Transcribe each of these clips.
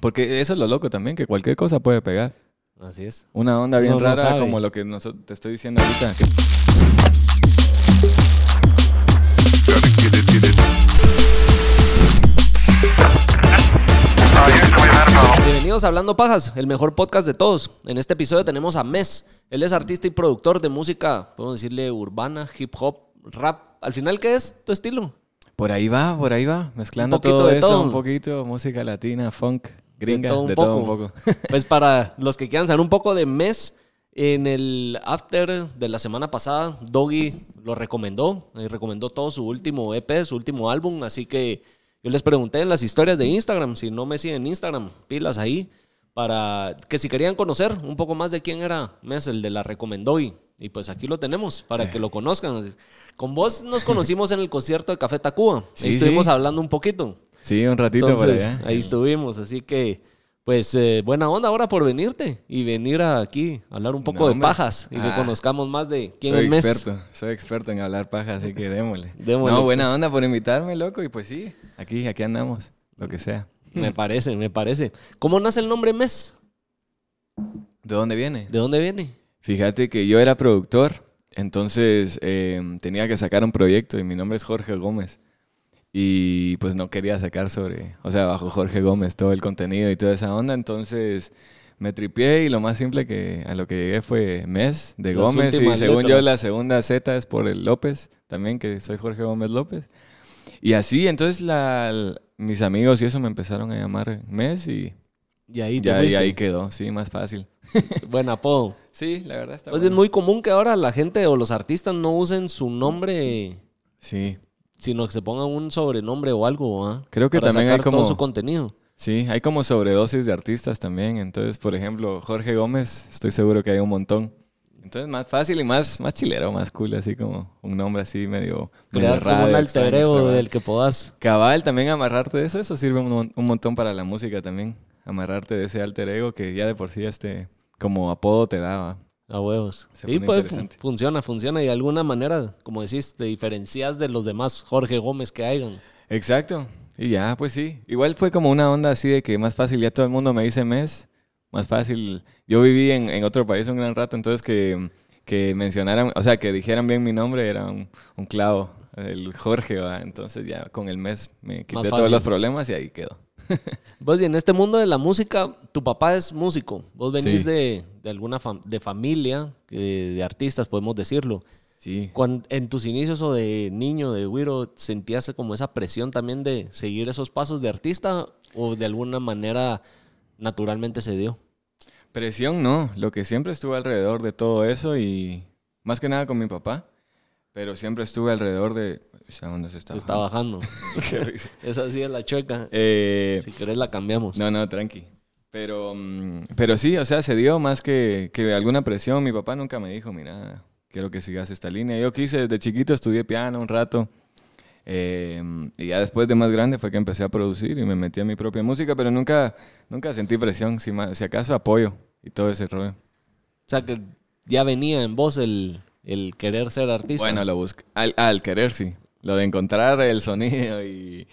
Porque eso es lo loco también, que cualquier cosa puede pegar. Así es. Una onda bien no rara, como lo que te estoy diciendo ahorita. que- Bienvenidos a Hablando Pajas, el mejor podcast de todos. En este episodio tenemos a Mes. Él es artista y productor de música, podemos decirle urbana, hip hop, rap. Al final, ¿qué es tu estilo? Por ahí va, por ahí va. Mezclando todo de eso, todo. un poquito. Música latina, funk, gringa, todo un de todo un poco. poco. Pues para los que quieran saber un poco de Mes, en el after de la semana pasada, Doggy lo recomendó. Y recomendó todo su último EP, su último álbum. Así que yo les pregunté en las historias de Instagram, si no me siguen en Instagram, pilas ahí, para que si querían conocer un poco más de quién era Mes, el de la recomendó. Y, y pues aquí lo tenemos, para que lo conozcan. Con vos nos conocimos en el concierto de Café Tacuba. Sí, ahí estuvimos sí. hablando un poquito. Sí, un ratito Entonces, por allá. ahí estuvimos, así que, pues, eh, buena onda ahora por venirte y venir aquí a hablar un poco No, de pajas y que Ah. conozcamos más de quién soy es Mes. experto, soy experto en hablar paja, así que démosle. Démosle, no, buena pues. onda por invitarme, loco. Y pues sí, aquí, aquí andamos, lo que sea. Me parece, me parece. ¿Cómo nace el nombre Mes? ¿De dónde viene? ¿De dónde viene? Fíjate que yo era productor, entonces eh, tenía que sacar un proyecto y mi nombre es Jorge Gómez. Y pues no quería sacar sobre, o sea, bajo Jorge Gómez todo el contenido y toda esa onda, entonces me tripié y lo más simple que a lo que llegué fue Mes de Las Gómez y según yo letras. la segunda Z es por el López, también que soy Jorge Gómez López. Y así, entonces la, mis amigos y eso me empezaron a llamar Mes y Y ahí ya y ahí quedó, sí, más fácil. Buen apodo. Sí, la verdad está Pues es bueno. muy común que ahora la gente o los artistas no usen su nombre, Sí, sino que se pongan un sobrenombre o algo, ¿ah? Creo que Para también hay sacar como- todo su contenido. Sí, hay como sobredosis de artistas también. Entonces, por ejemplo, Jorge Gómez, estoy seguro que hay un montón. Entonces, más fácil y más, más chilero, más cool, así como un nombre así medio, Crear como un alter ego del que podás. Cabal, también amarrarte de eso, eso sirve un, un montón para la música también. Amarrarte de ese alter ego que ya de por sí este como apodo te daba. A huevos. Se Sí, pues funciona, funciona. Y de alguna manera, como decís, te diferencias de los demás Jorge Gómez que hayan. Exacto. Y ya, pues sí. Igual fue como una onda así de que más fácil, ya todo el mundo me dice mes, más fácil. Yo viví en, en otro país un gran rato, entonces que, que mencionaran, o sea, que dijeran bien mi nombre era un, un clavo, el Jorge, ¿va? entonces ya con el mes me quité todos los problemas y ahí quedó. Vos, y en este mundo de la música, tu papá es músico. Vos venís Sí. de, de alguna fam- de familia, de artistas, podemos decirlo. Sí. Cuan- en tus inicios o de niño, de güiro, ¿sentías como esa presión también de seguir esos pasos de artista o de alguna manera naturalmente se dio? Presión no, lo que siempre estuve alrededor de todo eso y más que nada con mi papá, pero siempre estuve alrededor de... ¿Esa dónde se está? Se está bajando. Qué risa. Esa sí es la chueca. Eh, Si querés la cambiamos. No, no, tranqui. Pero, mm, pero sí, o sea, se dio más que, que alguna presión. Mi papá nunca me dijo, mira, quiero que sigas esta línea. Yo quise, desde chiquito estudié piano un rato. eh, y ya después de más grande fue que empecé a producir y me metí a mi propia música, pero nunca, nunca sentí presión. Si, si acaso apoyo y todo ese rollo. O sea, que ya venía en vos el, el querer ser artista. Bueno, lo busqué. Al, al querer, sí. Lo de encontrar el sonido y,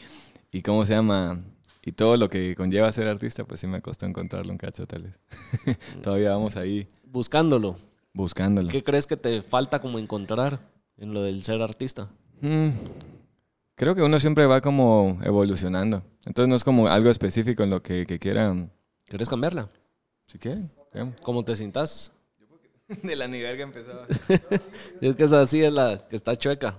y cómo se llama y todo lo que conlleva ser artista, pues sí me costó encontrarlo un cacho tal vez. Todavía vamos ahí Buscándolo. buscándolo. ¿Qué crees que te falta como encontrar en lo del ser artista? Mm, creo que uno siempre va como evolucionando. Entonces no es como algo específico en lo que, que quieran. ¿Querés cambiarla? Si quieren. digamos. ¿Cómo te sientas? De la nivel que empezaba. Es que esa así es la que está chueca.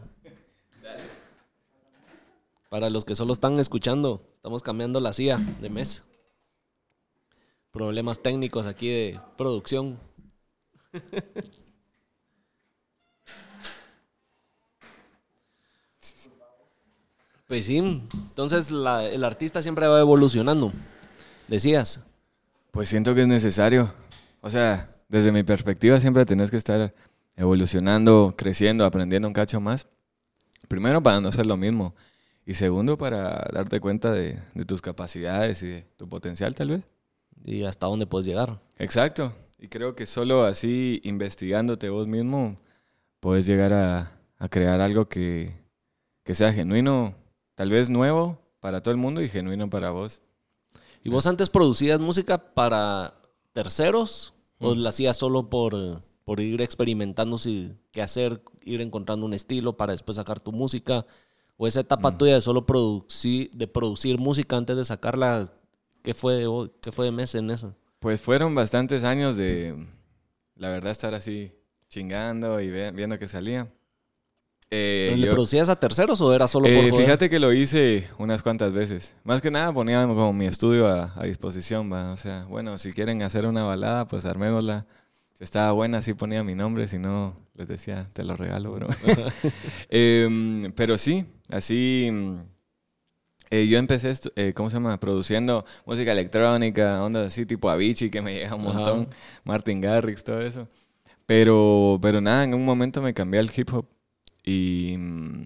Para los que solo están escuchando, estamos cambiando la silla de mes. Problemas técnicos aquí de producción. Pues sí, entonces el artista siempre va evolucionando. Decías. Pues siento que es necesario. O sea, desde mi perspectiva siempre tenés que estar evolucionando, creciendo, aprendiendo un cacho más. Primero para no ser lo mismo. Y segundo para darte cuenta de, de tus capacidades y de tu potencial tal vez. Y hasta dónde puedes llegar. Exacto. Y creo que solo así, investigándote vos mismo, puedes llegar a, a crear algo que, que sea genuino, tal vez nuevo para todo el mundo y genuino para vos. ¿Y vos antes producías música para terceros o la hacías solo por, por ir experimentando si, qué hacer, ir encontrando un estilo para después sacar tu música? ¿O esa etapa tuya de solo producir, de producir música antes de sacarla, qué fue de, qué fue de mes en eso? Pues fueron bastantes años de, la verdad, estar así chingando y ve- viendo que salía. Eh, ¿Le yo- producías a terceros o era solo por Eh, joder? fíjate que lo hice unas cuantas veces. Más que nada ponía como mi estudio a, a disposición, ¿va? O sea, bueno, si quieren hacer una balada, pues armémosla. Si estaba buena, sí ponía mi nombre. Si no, les decía, te lo regalo, bro. Em, pero sí, así... mm, eh, yo empecé, estu- eh, ¿cómo se llama? Produciendo música electrónica, ondas así, tipo Avicii, que me llega un Ajá. montón. Martin Garrix, todo eso. Pero, pero nada, en un momento me cambié al hip hop. Y, mm,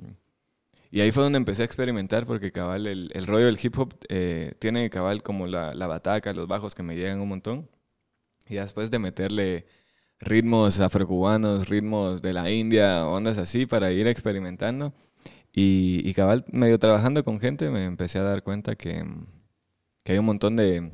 y ahí fue donde empecé a experimentar, porque cabal, el, el rollo del hip hop eh, tiene cabal como la, la bataca, los bajos que me llegan un montón. Y después de meterle ritmos afrocubanos, ritmos de la India, ondas así, para ir experimentando. Y, y cabal, medio trabajando con gente, me empecé a dar cuenta que, que hay un montón de,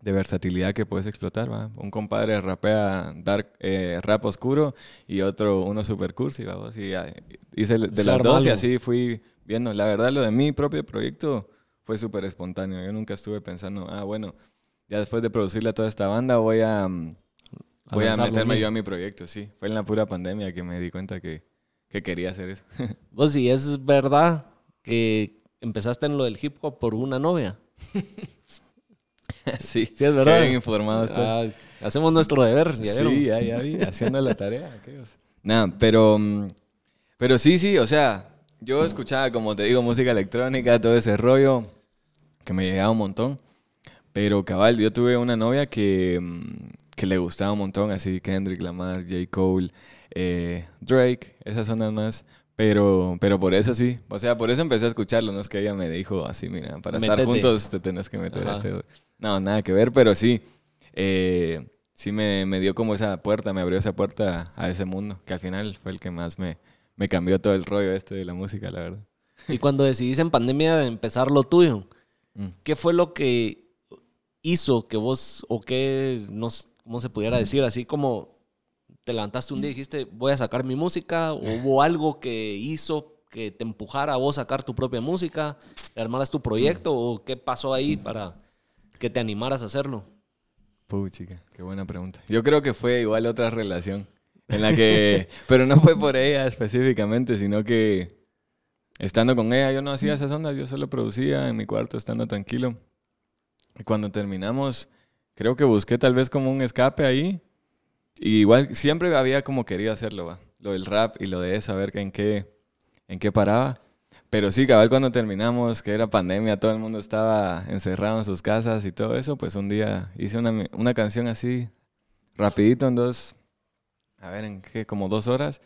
de versatilidad que puedes explotar. ¿va? Un compadre rapea dark, eh, rap oscuro y otro uno super cursi. ¿va? Y, ah, hice de las dos y así fui viendo. La verdad, lo de mi propio proyecto fue súper espontáneo. Yo nunca estuve pensando, ah, bueno, ya después de producirle a toda esta banda voy a, mm, A voy a meterme yo a mi proyecto. Sí, fue en la pura pandemia que me di cuenta que, que quería hacer eso. Vos, si es verdad que empezaste en lo del hip hop por una novia. sí, Sí, es verdad. Qué bien informado estoy. Ah, hacemos nuestro deber. ¿ya? Sí, ya, ya vi, haciendo la tarea. aquellos. Nada, pero, mm, pero sí, sí, o sea, yo escuchaba, como te digo, música electrónica, todo ese rollo, que me llegaba un montón. Pero cabal, yo tuve una novia que, mm, que le gustaba un montón, así Kendrick Lamar, J. Cole, eh, Drake, esas son las más. Pero, pero por eso sí, o sea, por eso empecé a escucharlo, no es que ella me dijo así, mira, para estar Métete. juntos te tenés que meter a Ajá. este... No, nada que ver, pero sí, eh, sí me, me dio como esa puerta, me abrió esa puerta a ese mundo, que al final fue el que más me, me cambió todo el rollo este de la música, la verdad. Y cuando decidís en pandemia de empezar lo tuyo, Mm. ¿qué fue lo que hizo que vos, o qué, no s- cómo se pudiera decir, así como te levantaste un día y dijiste, voy a sacar mi música, o hubo algo que hizo que te empujara a vos sacar tu propia música, armaras tu proyecto, o qué pasó ahí para que te animaras a hacerlo? Puchica, qué buena pregunta. Yo creo que fue igual otra relación en la que, pero no fue por ella específicamente, sino que estando con ella yo no hacía esas ondas, yo solo producía en mi cuarto estando tranquilo. Y cuando terminamos, creo que busqué tal vez como un escape ahí. Y igual siempre había como querido hacerlo. Lo del rap y lo de ver en qué, en qué paraba. Pero sí, cabal, cuando terminamos, que era pandemia, todo el mundo estaba encerrado en sus casas y todo eso, pues un día hice una, una canción así, rapidito, en dos, a ver, en qué, como dos horas.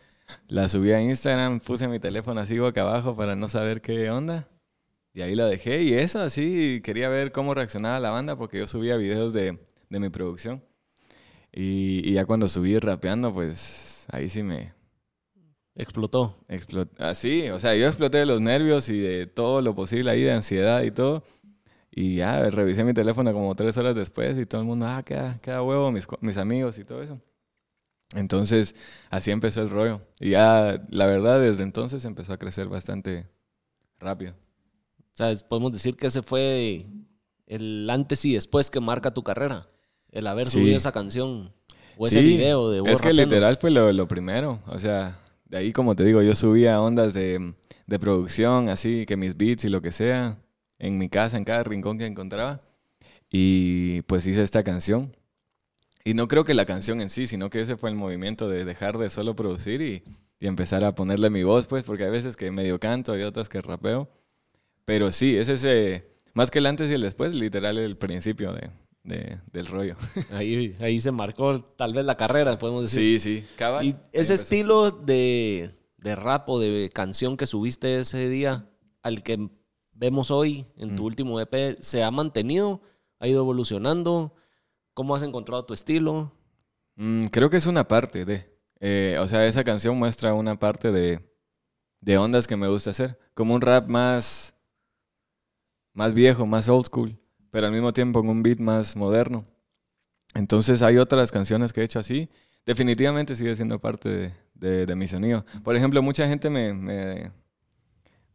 La subí a Instagram, puse mi teléfono así boca abajo para no saber qué onda. Y ahí la dejé y eso así, quería ver cómo reaccionaba la banda porque yo subía videos de, de mi producción. Y, y ya cuando subí rapeando, pues ahí sí me, Explotó. Explot- Así, o sea, yo exploté de los nervios y de todo lo posible ahí, de ansiedad y todo. Y ya, revisé mi teléfono como tres horas después y todo el mundo, ah, queda, queda huevo, mis, mis amigos y todo eso. Entonces, así empezó el rollo. Y ya, la verdad, desde entonces empezó a crecer bastante rápido. O sea, podemos decir que ese fue el antes y después que marca tu carrera. El haber Sí. subido esa canción o ese Sí, video de Es que literal fue lo, lo primero. O sea, de ahí, como te digo, yo subía ondas de, de producción, así que mis beats y lo que sea, en mi casa, en cada rincón que encontraba. Y pues hice esta canción. Y no creo que la canción en sí, sino que ese fue el movimiento de dejar de solo producir y, y empezar a ponerle mi voz, pues, porque hay veces que medio canto y otras que rapeo. Pero sí, es ese, más que el antes y el después, literal el principio de, de- del rollo. Ahí, ahí se marcó tal vez la carrera, podemos decir. Sí, sí, cabal. Y ese estilo de, de rap o de canción que subiste ese día al que vemos hoy en tu Mm. último EP, ¿se ha mantenido? ¿Ha ido evolucionando? ¿Cómo has encontrado tu estilo? Mm, creo que es una parte de. eh, o sea, esa canción muestra una parte de, de ondas que me gusta hacer. Como un rap más. Más viejo, más old school. pero al mismo tiempo en un beat más moderno. Entonces hay otras canciones que he hecho así. Definitivamente sigue siendo parte de, de, de mi sonido. Por ejemplo, mucha gente me, me,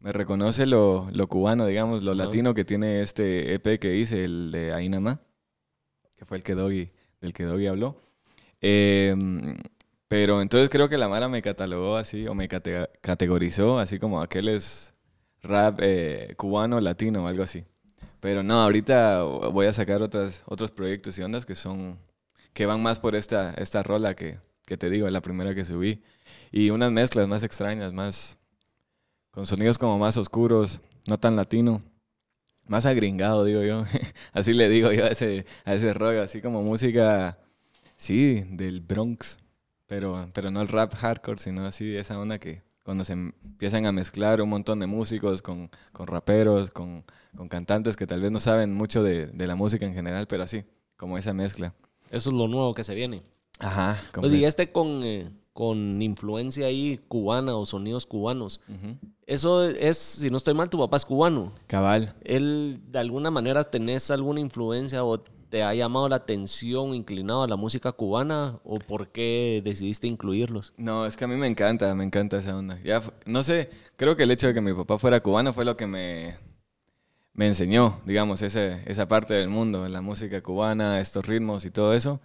me reconoce lo, lo, cubano, digamos, lo latino que tiene este EP que hice, el de Ainama, que fue el que Doggy, del que Doggy habló. Eh, pero entonces creo que la Mara me catalogó así, o me cate- categorizó así como aquel es rap eh, cubano, latino algo así. Pero no, ahorita voy a sacar otras, otros proyectos y ondas que son, que van más por esta, esta rola que, que te digo, la primera que subí. Y unas mezclas más extrañas, más, con sonidos como más oscuros, no tan latino. Más agringado, digo yo. así le digo yo a ese, a ese rollo, así como música, sí, del Bronx. Pero, pero no el rap hardcore, sino así esa onda que cuando se empiezan a mezclar un montón de músicos con, con raperos, con, con cantantes que tal vez no saben mucho de, de la música en general, pero así, como esa mezcla. Eso es lo nuevo que se viene. Ajá. Pues y este con, eh, con influencia ahí cubana o sonidos cubanos. Eso es, si no estoy mal, tu papá es cubano. Cabal. ¿Él de alguna manera tenés alguna influencia o te ha llamado la atención, inclinado a la música cubana? ¿O por qué decidiste incluirlos? No, es que a mí me encanta, me encanta esa onda. Ya, no sé, creo que el hecho de que mi papá fuera cubano fue lo que me, me enseñó, digamos, ese, esa parte del mundo, la música cubana, estos ritmos y todo eso.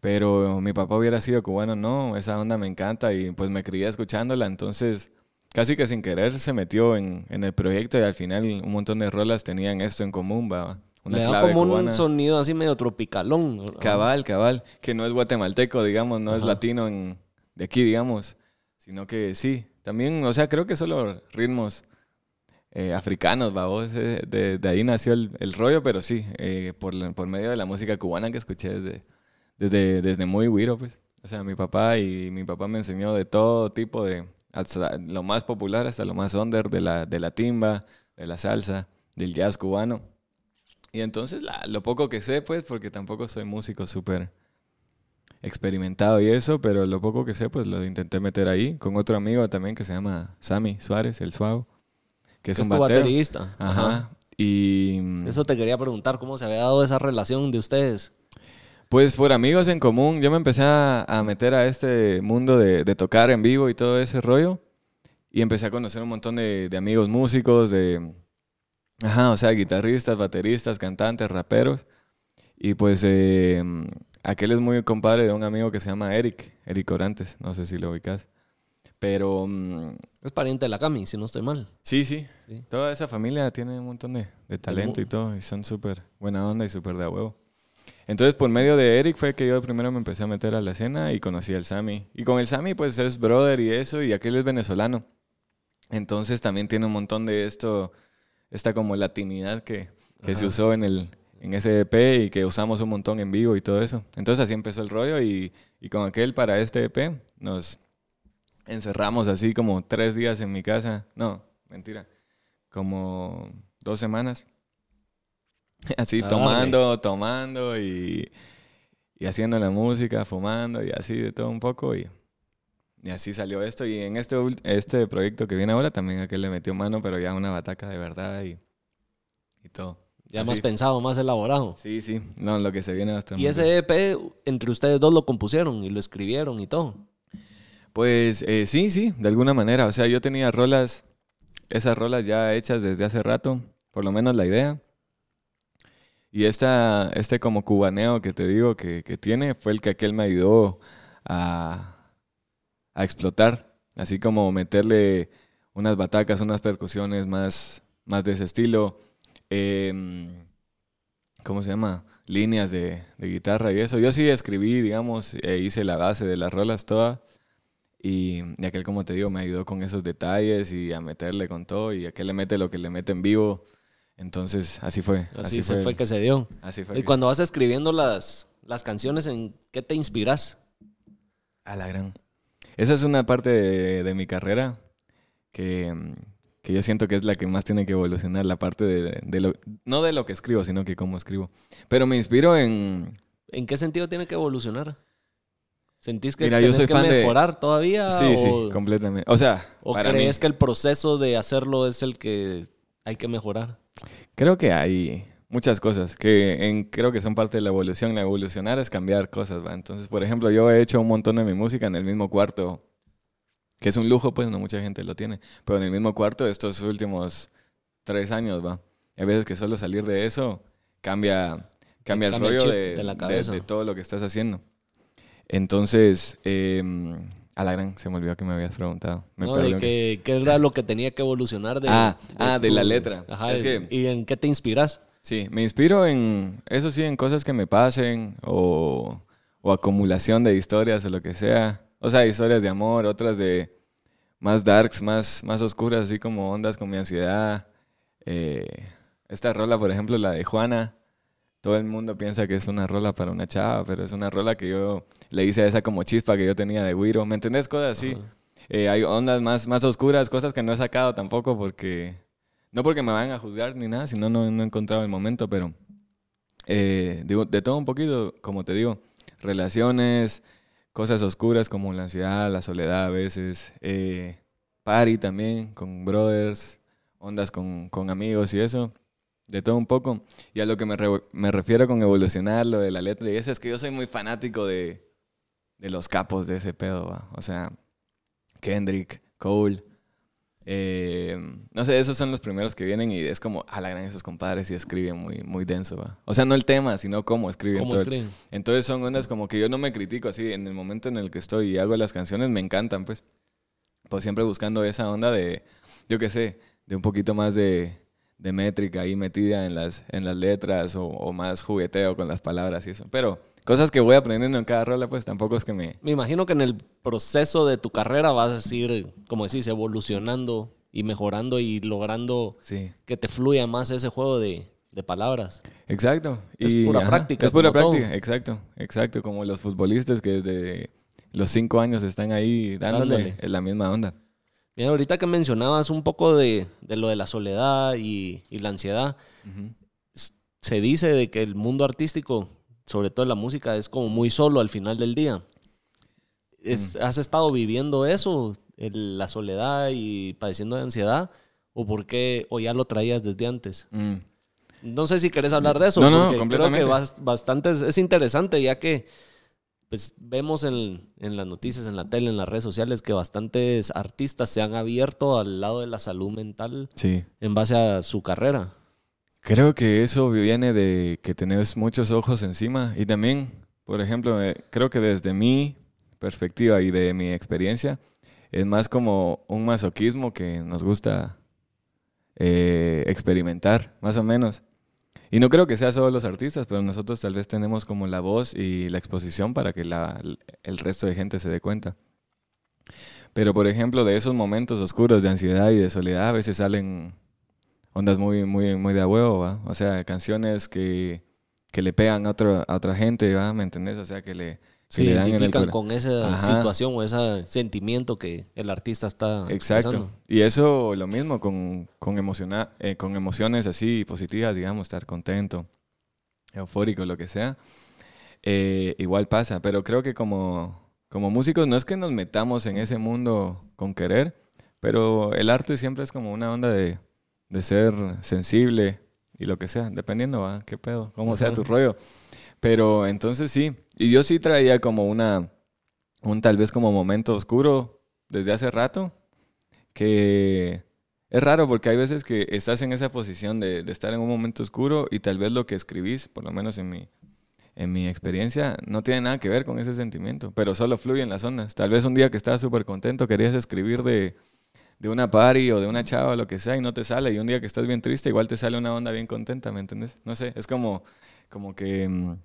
Pero mi papá hubiera sido cubano, no, esa onda me encanta y pues me crié escuchándola, entonces casi que sin querer se metió en, en el proyecto y al final un montón de rolas tenían esto en común, va. Una Le da clave como cubana. un sonido así medio tropicalón. Cabal, cabal, que no es guatemalteco, digamos, no es Ajá. latino en- de aquí, digamos, sino que sí, también, o sea, creo que solo ritmos eh, africanos, babos, eh, de, de ahí nació el, el rollo, pero sí, eh, por, por medio de la música cubana que escuché desde, desde, desde muy güiro, pues. O sea, mi papá y mi papá me enseñó de todo tipo de, hasta lo más popular hasta lo más under, de la, de la timba, de la salsa, del jazz cubano. Y entonces la- lo poco que sé, pues, porque tampoco soy músico súper experimentado y eso, pero lo poco que sé, pues lo intenté meter ahí con otro amigo también que se llama Sammy Suárez, el Suavo, que es Que es un tu baterista. Ajá. Y Eso te quería preguntar, ¿cómo se había dado esa relación de ustedes? pues por amigos en común, yo me empecé a, a meter a este mundo de, de tocar en vivo y todo ese rollo. Y empecé a conocer un montón de, de amigos músicos, de, ajá, o sea, guitarristas, bateristas, cantantes, raperos. Y pues eh, aquel es muy compadre de un amigo que se llama Eric, Eric Orantes, no sé si lo ubicas. Pero mm, Es pariente de la Cami, si no estoy mal. sí, sí, Sí. toda esa familia tiene un montón de, de talento y todo, y son súper buena onda y súper de a huevo. Entonces, por medio de Eric fue que yo primero me empecé a meter a la escena y conocí al Sammy. Y con el Sammy, pues es brother y eso, y aquel es venezolano. Entonces también tiene un montón de esto, esta como latinidad que, que se usó en, el, en ese EP y que usamos un montón en vivo y todo eso. Entonces así empezó el rollo y, y con aquel para este EP nos encerramos así como tres días en mi casa. No, mentira, como dos semanas. Así tomando, tomando y, y haciendo la música, fumando y así de todo un poco. Y, y así salió esto. Y en este, este proyecto que viene ahora también aquel le metió mano, pero ya una bataca de verdad y, y todo. Ya Así. más pensado, más elaborado. Sí, sí. No, lo que se viene hasta Y ese EP, entre ustedes dos lo compusieron y lo escribieron y todo. Pues eh, sí, sí, de alguna manera. O sea, yo tenía rolas, esas rolas ya hechas desde hace rato, por lo menos la idea. Y esta, este como cubaneo que te digo que, que tiene fue el que aquel me ayudó a, a explotar. Así como meterle unas batacas, unas percusiones más, más de ese estilo. Em, ¿Cómo se llama? Líneas de, de guitarra y eso. Yo sí escribí, digamos, e hice la base de las rolas todas. Y, y aquel, como te digo, me ayudó con esos detalles y a meterle con todo. Y aquel le mete lo que le mete en vivo. Entonces, así fue. Así, fue que se dio. Así fue. Y que- cuando vas escribiendo las, las canciones, ¿en qué te inspiras? A la gran. Esa es una parte de, de mi carrera que, que yo siento que es la que más tiene que evolucionar. La parte de, de lo, no de lo que escribo, sino que cómo escribo. Pero me inspiro en... ¿En qué sentido tiene que evolucionar? ¿Sentís que Mira, yo tenés soy que fan de- mejorar todavía? Sí, sí, o, completamente. O sea, ¿o para mí... crees que el proceso de hacerlo es el que hay que mejorar? Creo que hay muchas cosas que en, creo que son parte de la evolución. La evolucionar es cambiar cosas, ¿va? Entonces, por ejemplo, yo he hecho un montón de mi música en el mismo cuarto, que es un lujo, pues no mucha gente lo tiene, pero en el mismo cuarto estos últimos tres años, ¿va? Hay veces que solo salir de eso cambia, cambia el Cambia el rollo chip de, de la de- cabeza. de todo lo que estás haciendo. Entonces, eh, a la gran, se me olvidó que me habías preguntado. Me ¿no? De que, qué era lo que tenía que evolucionar de... Ah, ah, de la letra. Ajá, Es que- ¿y en qué te inspiras? Sí, me inspiro en, eso sí, en cosas que me pasen o, o acumulación de historias o lo que sea. O sea, historias de amor, otras de más darks, más, más oscuras, así como ondas con mi ansiedad. Eh, esta rola, por ejemplo, la de Juana. Todo el mundo piensa que es una rola para una chava, pero es una rola que yo le hice a esa como chispa que yo tenía de Wiro. ¿Me entendés? Cosas así. Eh, hay ondas más, más oscuras, cosas que no he sacado tampoco porque... No porque me vayan a juzgar ni nada, sino no, no he encontrado el momento, pero... eh, digo, de todo un poquito, como te digo, relaciones, cosas oscuras como la ansiedad, la soledad a veces, eh, party también con brothers, ondas con, con amigos y eso, de todo un poco. Y a lo que me, me refiero con evolucionar, lo de la letra y eso, es que yo soy muy fanático de, de los capos de ese pedo, o sea, Kendrick, Cole. Eh, no sé, esos son los primeros que vienen y es como, a la gran esos compadres y escriben muy, muy denso, ¿va? O sea, no el tema, sino cómo escriben. ¿Cómo escriben? entonces son ondas como que yo no me critico así, en el momento en el que estoy y hago las canciones me encantan, pues. Pues siempre buscando esa onda de, yo qué sé, de un poquito más de, de métrica ahí metida en las, en las letras o, o más jugueteo con las palabras y eso. Pero cosas que voy aprendiendo en cada rola, pues tampoco es que me... Me imagino que en el proceso de tu carrera vas a ir, como decís, evolucionando y mejorando y logrando Sí. que te fluya más ese juego de, de palabras. Exacto. Es pura práctica, Es pura todo. práctica, exacto, exacto. Como los futbolistas que desde los cinco años están ahí dándole, la misma onda. Mira, ahorita que mencionabas un poco de, de lo de la soledad y, y la ansiedad, se dice de que el mundo artístico, sobre todo la música, es como muy solo al final del día. Es- ¿Has estado viviendo eso, el- la soledad y padeciendo de ansiedad? ¿O por qué, o ya lo traías desde antes? Mm. No sé si querés hablar de eso. No, no, completamente. Creo que bas- bastante es, es interesante, ya que pues, vemos en, en las noticias, en la tele, en las redes sociales, que bastantes artistas se han abierto al lado de la salud mental Sí. en base a su carrera. Creo que eso viene de que tenés muchos ojos encima y también, por ejemplo, eh, creo que desde mi perspectiva y de mi experiencia, es más como un masoquismo que nos gusta eh, experimentar, más o menos. Y no creo que sea solo los artistas, pero nosotros tal vez tenemos como la voz y la exposición para que la- el resto de gente se dé cuenta. Pero, por ejemplo, de esos momentos oscuros de ansiedad y de soledad, a veces salen ondas muy, muy, muy de a huevo, ¿va? O sea, canciones que, que le pegan a, otro, a otra gente, ¿va? ¿Me entendés? O sea, que le, que Se le dan en el con esa Ajá. situación o ese sentimiento que el artista está Exacto. expresando. Y eso lo mismo con, con, emociona- eh, con emociones así positivas, digamos, estar contento, eufórico, lo que sea. Eh, igual pasa, pero creo que como, como músicos no es que nos metamos en ese mundo con querer, pero el arte siempre es como una onda de, de ser sensible y lo que sea, dependiendo, ¿va? ¿Qué pedo? Cómo sea tu rollo. Pero entonces sí, y yo sí traía como una, un tal vez como momento oscuro desde hace rato, que es raro porque hay veces que estás en esa posición de, de estar en un momento oscuro y tal vez lo que escribís, por lo menos en mi, en mi experiencia, no tiene nada que ver con ese sentimiento, pero solo fluye en las ondas. Tal vez un día que estabas súper contento querías escribir de, de una party o de una chava o lo que sea y no te sale, y un día que estás bien triste igual te sale una onda bien contenta, ¿me entendés? No sé, es como, como que mm,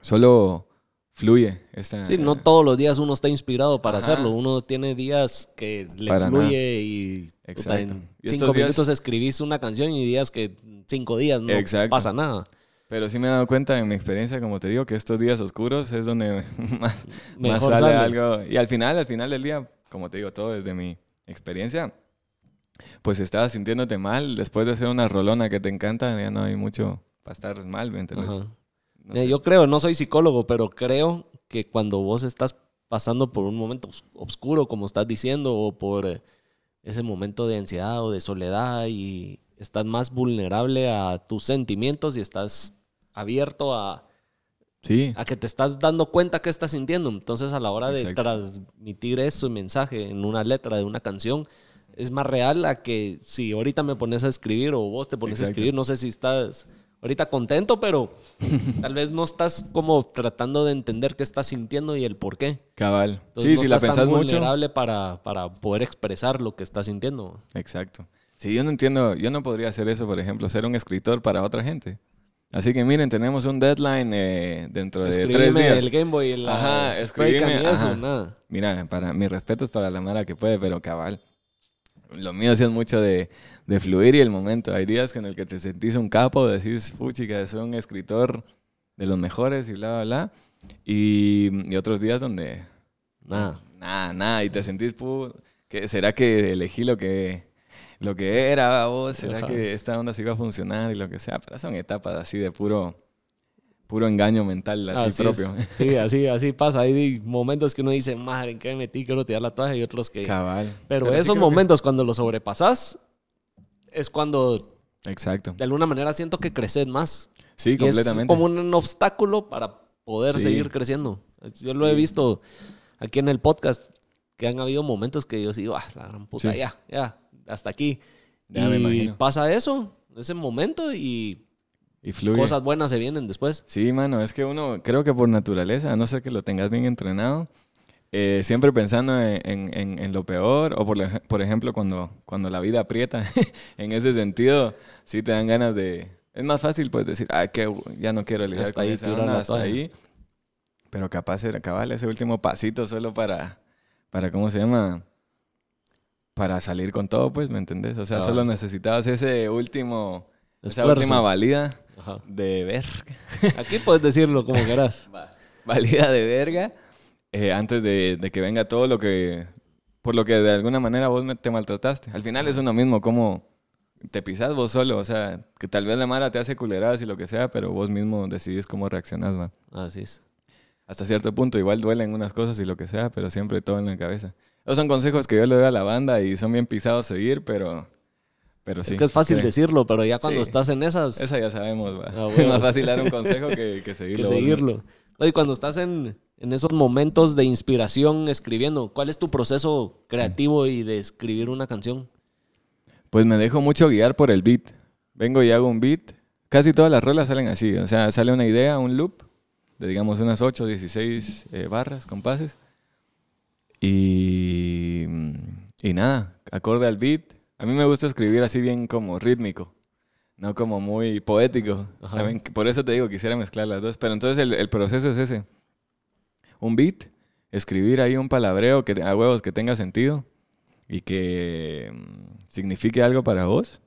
solo fluye esta... Sí, no todos los días uno está inspirado para Ajá. hacerlo. Uno tiene días que le Para fluye nada. y Exacto. en Y cinco días- minutos escribís una canción y días que cinco días no Exacto. pasa nada. Pero sí me he dado cuenta en mi experiencia, como te digo, que estos días oscuros es donde más, más sale, sale. algo. Y al final, al final del día, como te digo, todo desde mi experiencia, pues estabas sintiéndote mal después de hacer una rolona que te encanta, ya no hay mucho para estar mal, ¿me entiendes? No sé. Yo creo, no soy psicólogo, pero creo que cuando vos estás pasando por un momento os- oscuro, como estás diciendo, o por eh, ese momento de ansiedad o de soledad, y estás más vulnerable a tus sentimientos y estás abierto a, Sí, a que te estás dando cuenta que estás sintiendo. Entonces, a la hora de Exacto. transmitir eso, mensaje en una letra de una canción, es más real a que si ahorita me pones a escribir o vos te pones a Exacto. escribir, no sé si estás ahorita contento, pero tal vez no estás como tratando de entender qué estás sintiendo y el por qué. cabal. Entonces, sí, no si la estás tan pensás mucho. vulnerable para, para poder expresar lo que estás sintiendo. Exacto. Sí, yo no entiendo, yo no podría hacer eso, por ejemplo, ser un escritor para otra gente. Así que miren, tenemos un deadline eh, dentro de tres Escríbeme días. el Game Boy, la Ajá, y eso, ajá. nada. Mira, para mis respetos para la Mara que puede, pero cabal. Lo mío sí es mucho de, de fluir y el momento. Hay días en el que te sentís un capo, decís, puchica, soy un escritor de los mejores y bla, bla, bla. Y, y otros días donde Nada. nada, nada, y te sentís, ¿será que elegí lo que, lo que era vos? ¿Será Ajá. que esta onda sí iba a funcionar y lo que sea? Pero son etapas así de puro, puro engaño mental, así, Así propio. es. Sí, así, así pasa. Hay momentos que uno dice, madre, ¿en qué me metí? Quiero tirar la toalla y otros que... Cabal. Pero, esos que- momentos cuando lo sobrepasas es cuando Exacto. de alguna manera siento que creces más. Sí, Y es completamente. como un obstáculo para poder Sí. seguir creciendo. Yo lo he visto aquí en el podcast, que han habido momentos que yo digo, ah, la gran puta, Sí. ya, ya, hasta aquí. Ya y pasa eso, ese momento, y Y fluye. cosas buenas se vienen después. Sí, mano, es que uno, creo que por naturaleza, a no ser que lo tengas bien entrenado, eh, siempre pensando en, en- lo peor, o por, por ejemplo, cuando, cuando la vida aprieta, en ese sentido, sí te dan ganas de... Es más fácil, pues, decir, ah, que ya no quiero lidiar Hasta con ahí, esa tirar onda, la hasta toalla. ahí. Pero capaz era cabal ese último pasito solo para, para, ¿cómo se llama? Para salir con todo, pues, ¿me entendés? O sea, Ah. solo necesitabas ese último, esa Esfuerzo. última valida Ajá. de ver Aquí puedes decirlo como quieras. valida de verga eh, antes de, de que venga todo lo que por lo que de alguna manera vos me- te maltrataste. Al final es uno mismo como te pisas vos solo, o sea, que tal vez la mara te hace culeradas y lo que sea, pero vos mismo decidís cómo reaccionás, va. Así es. Hasta cierto punto igual duelen unas cosas y lo que sea, pero siempre todo en la cabeza. Esos son consejos que yo le doy a la banda y son bien pisados a seguir, pero pero sí. es que es fácil Sí. decirlo, pero ya cuando Sí. estás en esas, Esa ya sabemos, va. Ah, es más fácil dar un consejo que, que que seguirlo. seguirlo. No, Y cuando estás en, en esos momentos de inspiración escribiendo, ¿cuál es tu proceso creativo y de escribir una canción? Pues me dejo mucho guiar por el beat. Vengo y hago un beat. Casi todas las rolas salen así. O sea, sale una idea, un loop, de digamos unas 8, 16 eh, barras, compases. Y, y nada, acorde al beat. A mí me gusta escribir así bien como rítmico, no como muy poético. Ajá. Por eso te digo, quisiera mezclar las dos. Pero entonces el, el proceso es ese. Un beat, escribir ahí un palabreo que a huevos que tenga sentido y que mm, signifique algo para vos.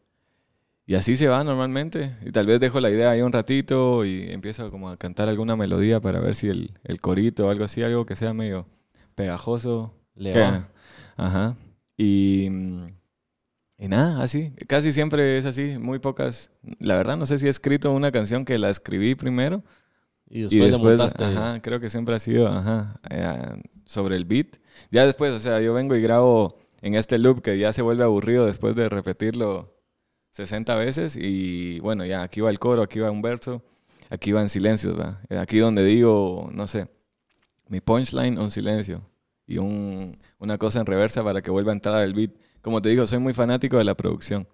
Y así se va normalmente. Y tal vez dejo la idea ahí un ratito y empiezo como a cantar alguna melodía para ver si el, el corito o algo así, algo que sea medio pegajoso. Le va. Ajá. Y, mm, y nada, así. Casi siempre es así. Muy pocas. La verdad no sé si he escrito una canción que la escribí primero Y después, y después, montaste. ajá, creo que siempre ha sido, ajá, eh, sobre el beat. Ya después, o sea, yo vengo y grabo en este loop que ya se vuelve aburrido después de repetirlo 60 veces y bueno, ya aquí va el coro, aquí va un verso, aquí van silencios, ¿va? Eh, Aquí donde digo, no sé, mi punchline, un silencio y un, una cosa en reversa para que vuelva a entrar el beat. Como te digo, soy muy fanático de la producción.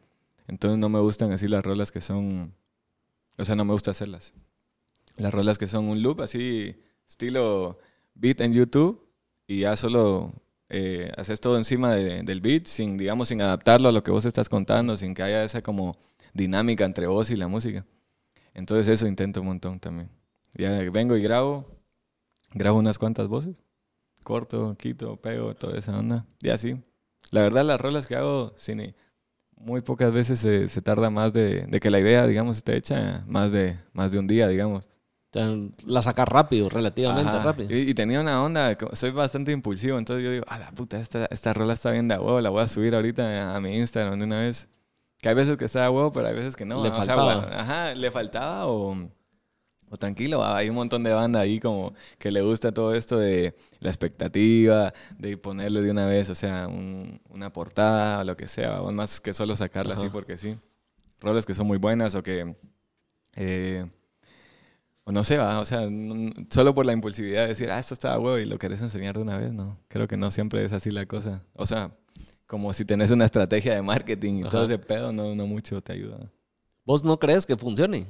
Entonces no me gustan así las rolas que son, o sea, no me gusta hacerlas las rolas que son un loop así estilo beat en YouTube y ya solo eh, haces todo encima de- del beat sin digamos sin adaptarlo a lo que vos estás contando sin que haya esa como dinámica entre vos y la música entonces eso intento un montón también ya vengo y grabo grabo unas cuantas voces corto quito pego toda esa onda y así la verdad las rolas que hago cine muy pocas veces se, se tarda más de, de que la idea digamos esté hecha más de más de un día digamos la sacas rápido, relativamente Ajá. rápido. Y, y tenía una onda, soy bastante impulsivo, entonces yo digo, a la puta, esta, esta rola está bien de huevo, la voy a subir ahorita a, mi Instagram de una vez. Que hay veces que está de huevo, pero hay veces que no. Le ¿no? O sea, faltaba. bueno, ajá, le faltaba o, o tranquilo, hay un montón de banda ahí como que le gusta todo esto de la expectativa, de ponerle de una vez, o sea, un- una portada o lo que sea, más que solo sacarla así porque sí. rolas que son muy buenas o que... eh, o no sé, va, o sea, solo por la impulsividad de decir, ah, esto está huevo y lo querés enseñar de una vez, no. Creo que no siempre es así la cosa. O sea, como si tenés una estrategia de marketing y todo ese pedo, no, no mucho te ayuda. ¿Vos no crees que funcione?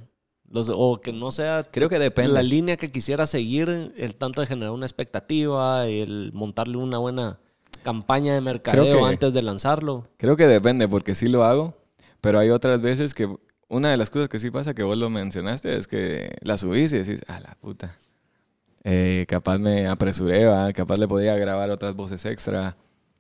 Los- o que no sea Creo que depende. la línea que quisiera seguir, el tanto de generar una expectativa, el montarle una buena campaña de mercadeo que- antes de lanzarlo. Creo que depende, porque sí lo hago, pero hay otras veces que una de las cosas que sí pasa, que vos lo mencionaste, es que la subís y decís, a la puta. Eh, capaz me apresuré, ¿va? capaz le podía grabar otras voces extra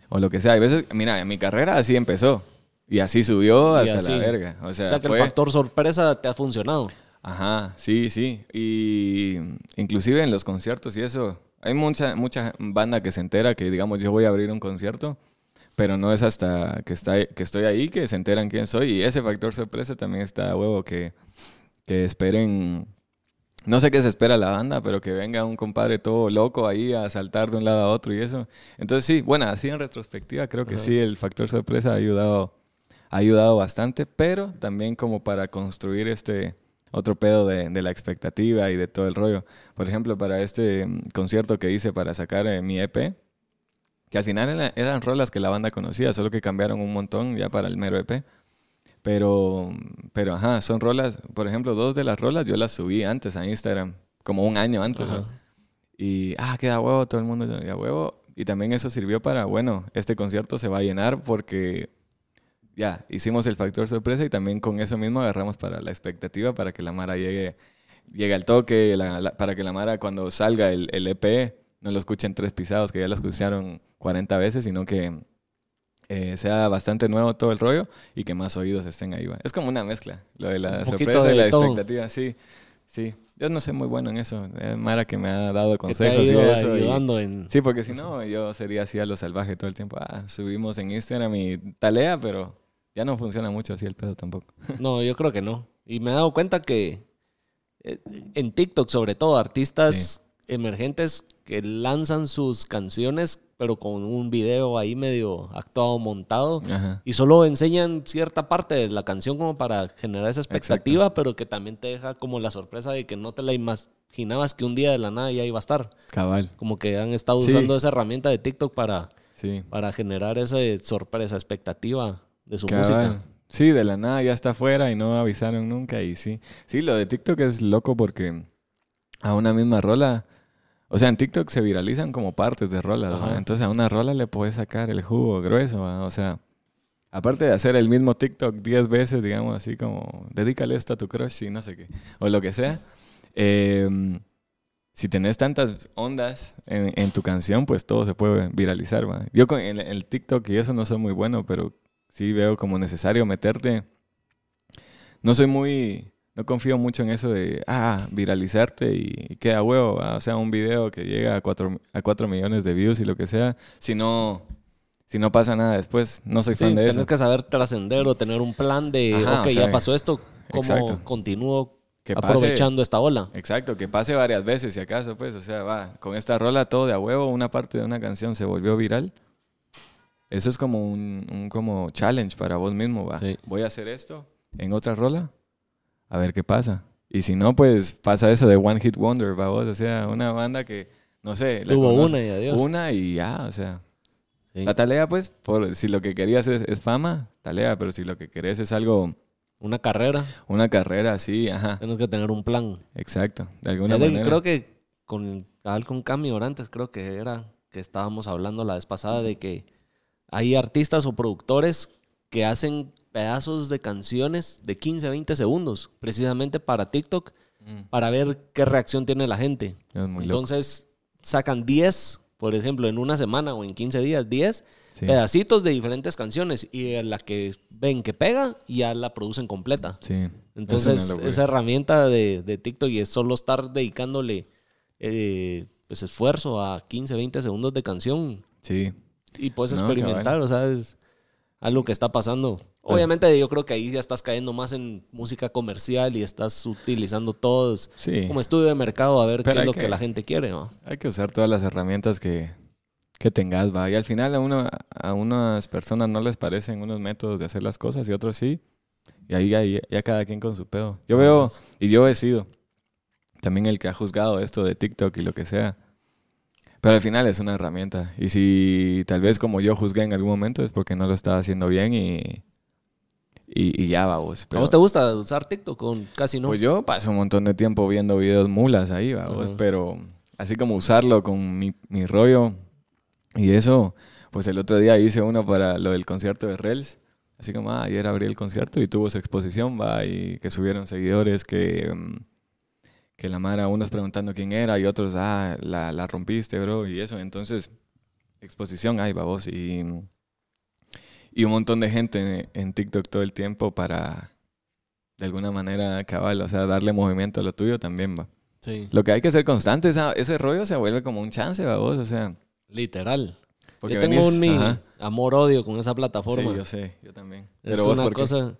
o lo que sea. Hay veces, mira, mi carrera así empezó y así subió Y hasta así. la verga. O sea, O sea, que fue- el factor sorpresa te ha funcionado. Ajá, sí, sí. Y inclusive en los conciertos y eso, hay mucha, mucha banda que se entera que, digamos, yo voy a abrir un concierto, pero no es hasta que, está, que estoy ahí que se enteran quién soy. Y ese factor sorpresa también está a huevo que, que esperen. No sé qué se espera la banda, pero que venga un compadre todo loco ahí a saltar de un lado a otro y eso. Entonces sí, bueno, así en retrospectiva creo que Ajá. sí, el factor sorpresa ha ayudado, ha ayudado bastante, pero también como para construir este otro pedo de, de la expectativa y de todo el rollo. Por ejemplo, para este mm, concierto que hice para sacar eh, mi EP, que al final era- eran rolas que la banda conocía, solo que cambiaron un montón ya para el mero EP. Pero, pero ajá, son rolas, por ejemplo, dos de las rolas yo las subí antes a Instagram, como un año antes. Y, ah, queda huevo, todo el mundo ya huevo. Y también eso sirvió para, bueno, este concierto se va a llenar porque ya hicimos el factor sorpresa y también con eso mismo agarramos para la expectativa para que la Mara llegue, llegue al toque, la- la- para que la Mara cuando salga el, el EP no lo escuchen tres pisados que ya lo escucharon 40 veces, sino que eh, sea bastante nuevo todo el rollo y que más oídos estén ahí. va. Es como una mezcla, lo de la Un sorpresa y la todo. expectativa, sí. Sí, yo no soy muy bueno en eso. Es Mara que me ha dado consejos y- ayudando en... Sí, porque si no, yo sería así a lo salvaje todo el tiempo. Ah, subimos en Instagram y talea, pero ya no funciona mucho así el pedo tampoco. No, yo creo que no. Y me he dado cuenta que eh, en TikTok, sobre todo, artistas emergentes que lanzan sus canciones, pero con un video ahí medio actuado, montado, Ajá. y solo enseñan cierta parte de la canción como para generar esa expectativa, pero que también te deja como la sorpresa de que no te la imaginabas que un día de la nada ya iba a estar. Cabal. Como que han estado Sí. usando esa herramienta de TikTok para, Sí. para generar esa sorpresa, expectativa de su Cabal. música. Sí, de la nada ya está afuera y no avisaron nunca. Y sí. Sí, lo de TikTok es loco porque a una misma rola. O sea, en TikTok se viralizan como partes de rolas. Ajá. Entonces a una rola le puedes sacar el jugo grueso. O sea, aparte de hacer el mismo TikTok 10 veces, digamos así como, dedícale esto a tu crush y no sé qué. O lo que sea. eh, si tenés tantas ondas en, en tu canción, pues todo se puede viralizar. ¿va? Yo con el, el TikTok y eso no soy muy bueno, pero sí veo como necesario meterte. No soy muy, no confío mucho en eso de, ah, viralizarte y, queda huevo, o sea, un video que llega a cuatro, a cuatro millones de views y lo que sea, si no, si no pasa nada después, no soy Sí, fan de tienes eso. que saber trascender o tener un plan de, Ajá, ok, o sea, ya pasó esto, ¿cómo exacto. continúo Que pase- aprovechando esta ola? Exacto, que pase varias veces si acaso, pues, o sea, va, con esta rola todo de a huevo, una parte de una canción se volvió viral. Eso es como un, un como challenge para vos mismo, va. Sí. Voy a hacer esto en otra rola, a ver qué pasa. Y si no, pues pasa eso de One Hit Wonder, vos, o sea, una banda que, no sé, la Tuvo conoce- una y adiós. Una y ya, o sea. Sí. La talea, pues, por, si lo que querías es, es fama, talea, pero si lo que querés es algo, Una carrera, una carrera así, ajá, tienes que tener un plan. exacto, de alguna de que manera. creo que con, con Cami Orantes, creo que era que estábamos hablando la vez pasada de que hay artistas o productores que hacen pedazos de canciones de 15 a 20 segundos, precisamente para TikTok, Mm, para ver qué reacción tiene la gente. loco. Entonces sacan 10, por ejemplo, en una semana o en 15 días, 10 Sí. pedacitos de diferentes canciones y a la que ven que pega ya la producen completa. Sí. Entonces, esa herramienta de, de TikTok y es solo estar dedicándole eh, pues esfuerzo a 15, 20 segundos de canción Sí. y puedes No, experimentar, o sea, es algo que está pasando. Obviamente yo creo que ahí ya estás cayendo más en música comercial y estás utilizando todos Sí. como estudio de mercado a ver Pero qué es lo que... que- la gente quiere, ¿no? Hay que usar todas las herramientas que, que tengas, va. Y al final a, uno, a unas personas no les parecen unos métodos de hacer las cosas y otros sí. Y ahí, ahí ya cada quien con su pedo. Yo veo, y yo he sido también el que ha juzgado esto de TikTok y lo que sea. Pero al final es una herramienta. Y si tal vez como yo juzgué en algún momento es porque no lo estaba haciendo bien y, y, y ya vamos. ¿A vos te gusta usar TikTok? Con casi no. Pues yo paso un montón de tiempo viendo videos mulas ahí, vamos. Ajá. Pero así como usarlo con mi, mi rollo y eso, pues el otro día hice uno para lo del concierto de Rels. Así como, ah, ayer abrí el concierto y tuvo su exposición, va, y que subieron seguidores, que, mm, que la Mara, unos preguntando quién era y otros, ah, la, la rompiste, bro, y eso. Entonces, exposición hay, vos y, y un montón de gente en, TikTok todo el tiempo para, de alguna manera, cabal, o sea, darle movimiento a lo tuyo también, va. Sí. Lo que hay que ser constante, esa- ese rollo se vuelve como un chance, va, vos, o sea. Literal. Porque yo tengo venís- un amor-odio con esa plataforma. Sí, yo sé, yo también. Es Pero vos, una ¿por qué? cosa.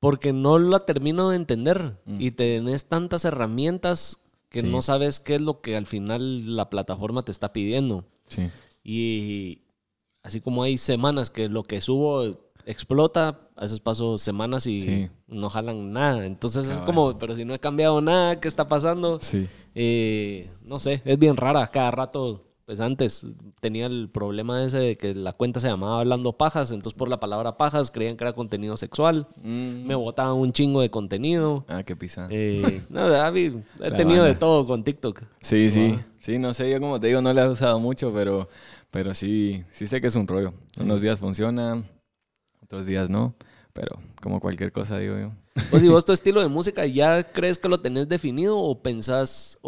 Porque no la termino de entender. Mm. Y tenés tantas herramientas que Sí. no sabes qué es lo que al final la plataforma te está pidiendo. Sí, Y así como hay semanas que lo que subo explota, a veces paso semanas y Sí. no jalan nada. Entonces es como, pero si no he cambiado nada, ¿qué está pasando? sí. Eh, no sé, es bien rara. Cada rato, pues antes tenía el problema ese de que la cuenta se llamaba Hablando Pajas, entonces por la palabra pajas creían que era contenido sexual. Mm. Me botaban un chingo de contenido. Ah, qué pisa. Eh, no, David, he La tenido de todo con TikTok. Sí, sí. Sí, no sé, yo como te digo, no le he usado mucho, pero, pero sí, sí sé que es un rollo. Unos días funciona, otros días no. Pero como cualquier cosa, digo yo. Pues si vos tu estilo de música ya crees que lo tenés definido o pensás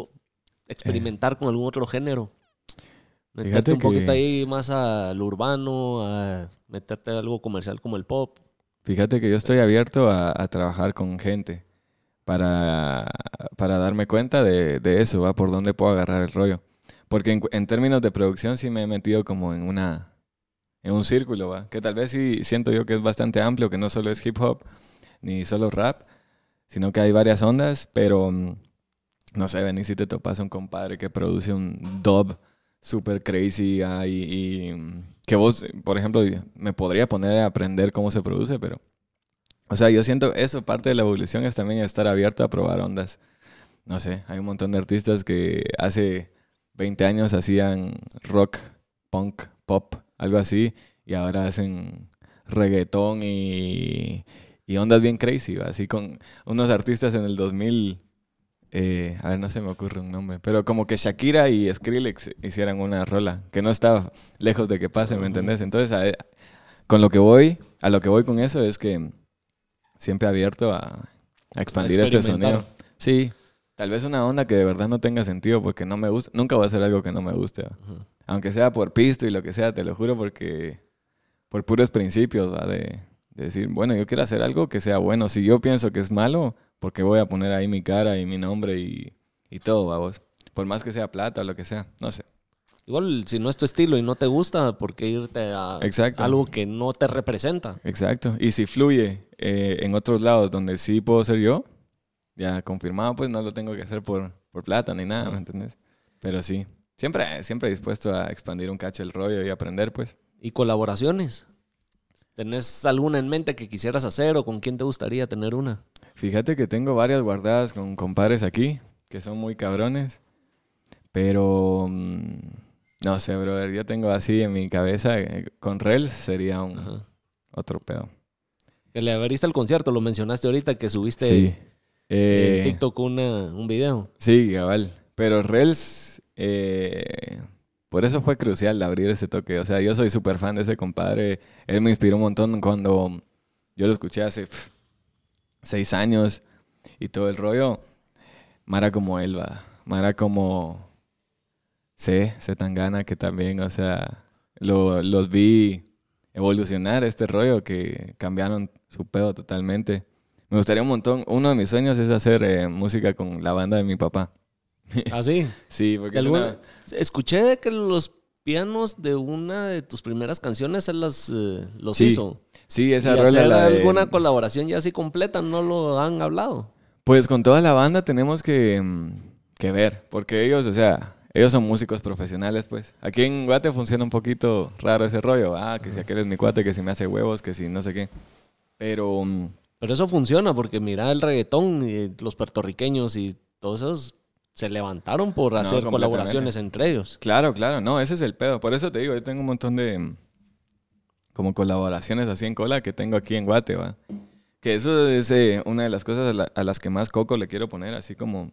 experimentar con algún otro género. Meterte un poquito que- ahí más al urbano, a meterte a algo comercial como el pop. Fíjate que yo estoy abierto a, a trabajar con gente para, para darme cuenta de, de eso, ¿va? Por dónde puedo agarrar el rollo. Porque en, en términos de producción sí me he metido como en una en un círculo, ¿va? Que tal vez sí siento yo que es bastante amplio, que no solo es hip hop ni solo rap, sino que hay varias ondas, pero mm, no sé, venís si te topas a un compadre que produce un dub super crazy ah, y, y, mm, que vos, por ejemplo, me podría poner a aprender cómo se produce, pero o sea, yo siento eso, parte de la evolución es también estar abierto a probar ondas. No sé, hay un montón de artistas que hace 20 años hacían rock, punk, pop, algo así, y ahora hacen reggaetón y, y ondas bien crazy, ¿va? así con unos artistas en el 2000, eh, a ver, no se me ocurre un nombre, pero como que Shakira y Skrillex hicieran una rola, que no estaba lejos de que pase, ¿me entendés? Entonces, a- con lo que voy, a lo que voy con eso es que siempre abierto a, a expandir este sonido. Sí, tal vez una onda que de verdad no tenga sentido porque no me gusta, nunca voy a hacer algo que no me guste, aunque sea por pisto y lo que sea, te lo juro porque por puros principios, ¿va? De, de decir, bueno, yo quiero hacer algo que sea bueno, si yo pienso que es malo, porque voy a poner ahí mi cara y mi nombre y, y todo, vamos, por más que sea plata o lo que sea, no sé. Igual, si no es tu estilo y no te gusta, ¿por qué irte a Exacto. algo que no te representa? Exacto. Y si fluye eh, en otros lados donde sí puedo ser yo, ya confirmado, pues no lo tengo que hacer por, por plata ni nada, ¿me entiendes? Pero sí, siempre, siempre dispuesto a expandir un cacho el rollo y aprender, pues. ¿Y colaboraciones? ¿Tenés alguna en mente que quisieras hacer o con quién te gustaría tener una? Fíjate que tengo varias guardadas con compadres aquí, que son muy cabrones, pero mm, no sé, brother, yo tengo así en mi cabeza, eh, con Rels sería un Ajá. otro pedo. Que le abriste el concierto, lo mencionaste ahorita que subiste Sí. Eh, en TikTok una, un video. Sí, cabal. Pero Rels, eh, por eso fue crucial abrir ese toque. O sea, yo soy súper fan de ese compadre. Él me inspiró un montón cuando yo lo escuché hace seis años y todo el rollo. Mara como él va. Mara como C, C Tangana, que también, o sea, lo- los vi evolucionar este rollo que cambiaron su pedo totalmente. Me gustaría un montón. Uno de mis sueños es hacer eh, música con la banda de mi papá. ¿Así? Sí, porque es ¿Alguna- una- Escuché de que los pianos de una de tus primeras canciones él las, eh, los Sí, hizo. Sí, esa y rola hacer la de- alguna colaboración ya así completa no lo han hablado. Pues con toda la banda tenemos que, mm, que ver, porque ellos, o sea, ellos son músicos profesionales, pues. Aquí en Guate funciona un poquito raro ese rollo. Ah, que si aquel es mi cuate, que si me hace huevos, que si no sé qué. Pero mm, Pero eso funciona porque mira el reggaetón y los puertorriqueños y todos esos se levantaron por No, hacer colaboraciones entre ellos. Claro, claro, no, ese es el pedo. Por eso te digo, yo tengo un montón de como colaboraciones así en cola que tengo aquí en Guate, ¿va? Que eso es eh, una de las cosas a, la- a las que más coco le quiero poner, así como,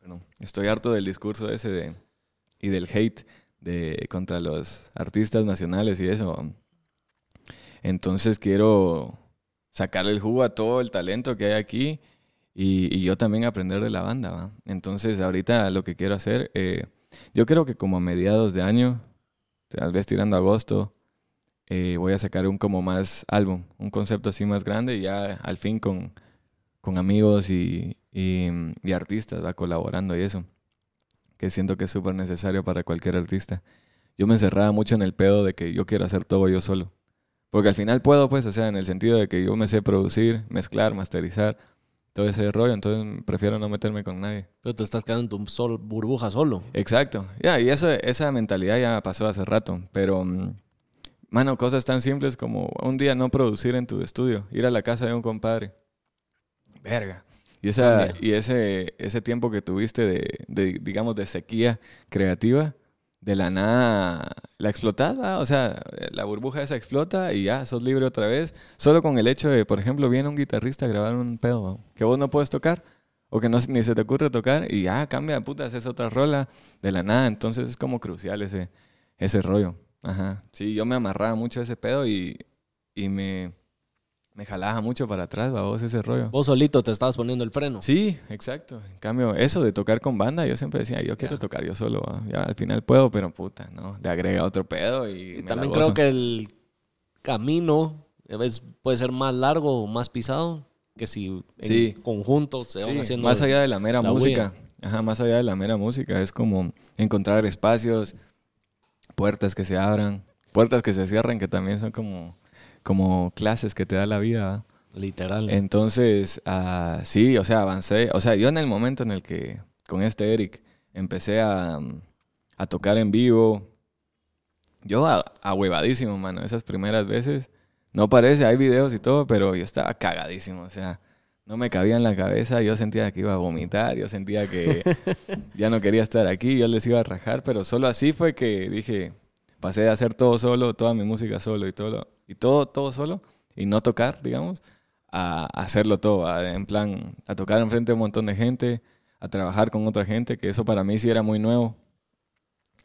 perdón, estoy harto del discurso ese de, y del hate de, contra los artistas nacionales y eso. Entonces quiero sacarle el jugo a todo el talento que hay aquí y, yo también aprender de la banda, ¿va? Entonces, ahorita lo que quiero hacer, eh, yo creo que como a mediados de año, tal vez tirando agosto, eh, voy a sacar un como más álbum, un concepto así más grande y ya al fin con, con amigos y, y, y artistas, va colaborando y eso, que siento que es súper necesario para cualquier artista. Yo me encerraba mucho en el pedo de que yo quiero hacer todo yo solo. Porque al final puedo, pues, o sea, en el sentido de que yo me sé producir, mezclar, masterizar, todo ese rollo, entonces prefiero no meterme con nadie. Pero te estás quedando en tu sol, burbuja solo. Exacto, ya, y eso, esa mentalidad ya pasó hace rato, pero, mm, mano, cosas tan simples como un día no producir en tu estudio, ir a la casa de un compadre. Verga. Y, esa, Cambia. y ese, ese tiempo que tuviste de, de, digamos, de sequía creativa, de la nada la explotas, o sea, la burbuja esa explota y ya, sos libre otra vez. Solo con el hecho de, por ejemplo, viene un guitarrista a grabar un pedo que vos no puedes tocar o que no, ni se te ocurre tocar y ya, cambia, puta, haces otra rola de la nada. Entonces es como crucial ese, ese rollo. Ajá. Sí, yo me amarraba mucho ese pedo y, y me, me jalaba mucho para atrás, ¿va? vos, ese rollo. Vos solito te estabas poniendo el freno. Sí, exacto. En cambio, eso de tocar con banda, yo siempre decía, yo quiero Ya. tocar yo solo. ¿va? Ya al final puedo, pero puta, ¿no? Le agrega otro pedo y. Y me la también gozo. creo que el camino puede ser más largo o más pisado que si en conjunto se van Sí, haciendo. más allá de la mera la música. Ajá, más allá de la mera música. Es como encontrar espacios, puertas que se abran, puertas que se cierren, que también son como, como clases que te da la vida. Literal. Entonces, ah, sí, o sea, avancé. O sea, yo en el momento en el que con este Eric empecé a, a tocar en vivo, yo a, ahuevadísimo, mano. Esas primeras veces, no parece, hay videos y todo, pero yo estaba cagadísimo. O sea, no me cabía en la cabeza. Yo sentía que iba a vomitar, yo sentía que ya no quería estar aquí, yo les iba a rajar, pero solo así fue que dije, pasé de hacer todo solo, toda mi música solo y todo, y todo, todo solo, y no tocar, digamos, a hacerlo todo, a- en plan, a tocar enfrente de un montón de gente, a trabajar con otra gente, que eso para mí sí era muy nuevo,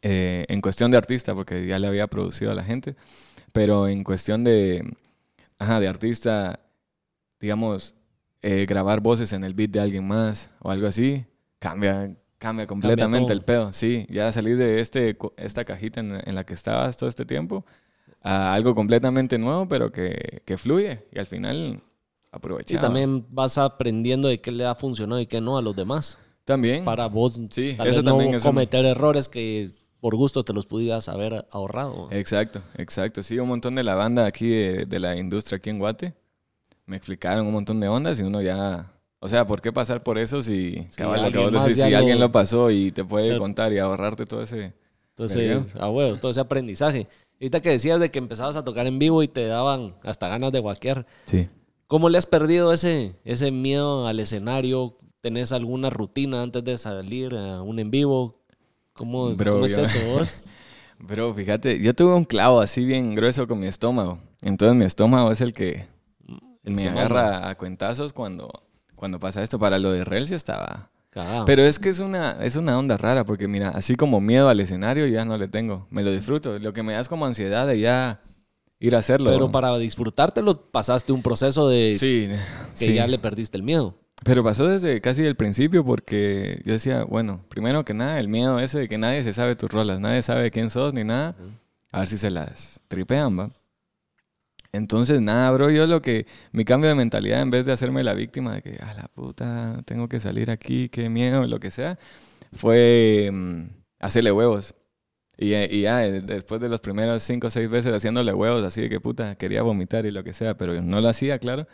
eh, en cuestión de artista, porque ya le había producido a la gente, pero en cuestión de, ajá, de artista, digamos, eh, grabar voces en el beat de alguien más o algo así, cambia, cambia completamente todo. el pedo. Sí, ya salir de este, esta cajita en, en la que estabas todo este tiempo a algo completamente nuevo, pero que, que fluye y al final Sí, aprovechado. también vas aprendiendo de qué le ha funcionado y qué no a los demás. También. Para vos Sí, tal eso vez no también es un- cometer errores que por gusto te los pudieras haber ahorrado. Exacto, exacto. Sí, un montón de la banda aquí de, de la industria aquí en Guate me explicaron un montón de ondas y uno ya... O sea, ¿por qué pasar por eso si, cabal, lo que vos decís, si lo- alguien lo pasó y te puede Te- contar y ahorrarte todo ese... Entonces, a huevos, todo ese aprendizaje. Ahorita que decías de que empezabas a tocar en vivo y te daban hasta ganas de guaquear. Sí. ¿Cómo le has perdido ese, ese miedo al escenario? ¿Tenés alguna rutina antes de salir a un en vivo? ¿Cómo, Bro, cómo es eso vos? Bro, fíjate, yo tuve un clavo así bien grueso con mi estómago. Entonces mi estómago es el que El me que agarra a cuentazos cuando, cuando pasa esto. Para lo de Rel sí estaba... Cagado. Pero es que es una, es una onda rara, porque mira, así como miedo al escenario ya no le tengo. Me lo disfruto. Lo que me da es como ansiedad de ya ir a hacerlo. Pero para disfrutártelo pasaste un proceso de Sí, que sí. ya le perdiste el miedo. Pero pasó desde casi el principio porque yo decía, bueno, primero que nada, el miedo ese de que nadie se sabe tus rolas, nadie sabe quién sos ni nada. A ver si se las tripean, va. Entonces, nada, bro, yo lo que, mi cambio de mentalidad, en vez de hacerme la víctima de que, a la puta, tengo que salir aquí, qué miedo, lo que sea, fue mm, hacerle huevos. Y, eh, ya, eh, después de los primeros cinco o seis veces haciéndole huevos, así de que puta, quería vomitar y lo que sea, pero no lo hacía, claro.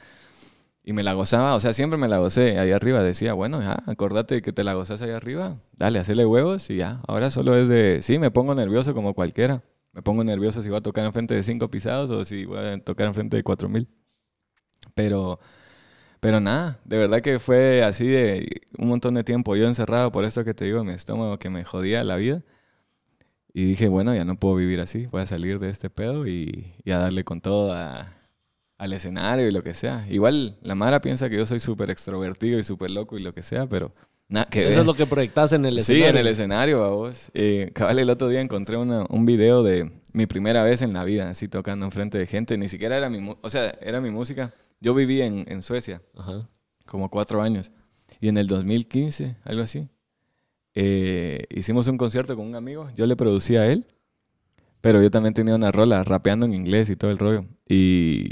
Y me la gozaba, o sea, siempre me la gocé ahí arriba. Decía, bueno, ya, acordate que te la gozas ahí arriba, dale, hacerle huevos y ya. Ahora solo es de, sí, me pongo nervioso como cualquiera. Me pongo nervioso si voy a tocar enfrente de cinco pisados o si voy a tocar enfrente de cuatro mil. Pero, pero nada, de verdad que fue así de un montón de tiempo yo encerrado por esto que te digo, mi estómago que me jodía la vida. Y dije, bueno, ya no puedo vivir así, voy a salir de este pedo y, y a darle con todo a- al escenario y lo que sea. Igual la Mara piensa que yo soy súper extrovertido y súper loco y lo que sea, pero nada que Eso ver. es lo que proyectas en el Sí, escenario. en el escenario, a vos. Eh, cabal, el otro día encontré una- un video de mi primera vez en la vida, así tocando enfrente de gente. Ni siquiera era mi, o sea, era mi música. Yo viví en, en Suecia Ajá. como cuatro años. Y en el 2015, algo así, eh, hicimos un concierto con un amigo. Yo le producía a él, pero yo también tenía una rola rapeando en inglés y todo el rollo. Y,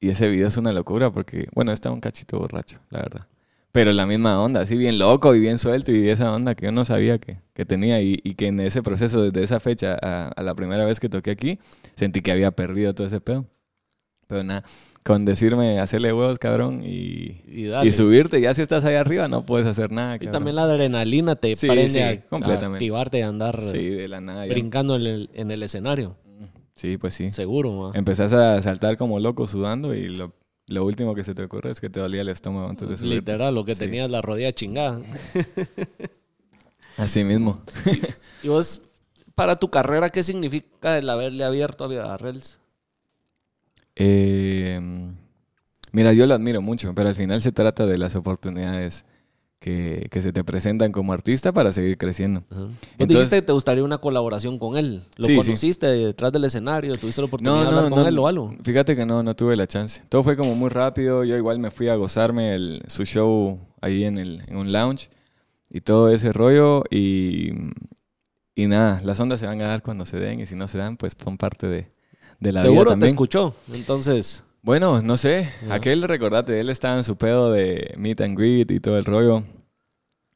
y ese video es una locura porque, bueno, estaba un cachito borracho, la verdad. Pero la misma onda, así bien loco y bien suelto y esa onda que yo no sabía que, que tenía y, y que en ese proceso, desde esa fecha a, a la primera vez que toqué aquí, sentí que había perdido todo ese pedo. Pero nada, con decirme hacerle huevos, cabrón, y, Y, subirte, ya si estás ahí arriba no puedes hacer nada. Y también la adrenalina te Sí, prende sí, a- activarte y andar Sí, de la nada. ya. brincando en el, en el escenario. Sí, pues sí. Seguro, ma. Empezás a saltar como loco sudando y lo, lo último que se te ocurre es que te dolía el estómago antes de subir. Literal, lo que Sí. tenías la rodilla chingada. Así mismo. Y vos, para tu carrera, ¿qué significa el haberle abierto a Rels? Eh, mira, yo lo admiro mucho, pero al final se trata de las oportunidades que, que se te presentan como artista para seguir creciendo. Entonces- dijiste que te gustaría una colaboración con él. ¿Lo Sí, sí. conociste detrás del escenario? ¿Tuviste la oportunidad de hablar con él o algo? Fíjate que no, no tuve la chance. Todo fue como muy rápido. Yo igual me fui a gozarme el, su show ahí en, el, en un lounge y todo ese rollo. Y, y nada, las ondas se van a dar cuando se den y si no se dan, pues son parte de, de la vida Seguro te también. escuchó. Entonces, Bueno, no sé. Ya. Aquel, recordate, él estaba en su pedo de meet and greet y todo el rollo.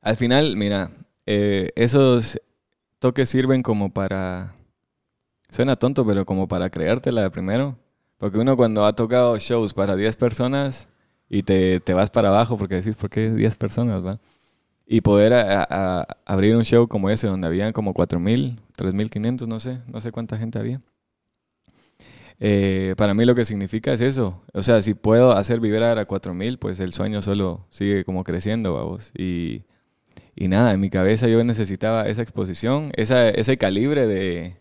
Al final, mira, eh, esos toques sirven como para... Suena tonto, pero como para creértela de primero. Porque uno cuando ha tocado shows para 10 personas y te, te vas para abajo porque decís, ¿por qué 10 personas, va? Y poder a- a- abrir un show como ese donde habían como 4.000, 3.500, no sé, no sé cuánta gente había. Eh, para mí lo que significa es eso. O sea, si puedo hacer vibrar a 4000, pues el sueño solo sigue como creciendo, vamos. Y, nada, en mi cabeza yo necesitaba esa exposición, ese calibre de,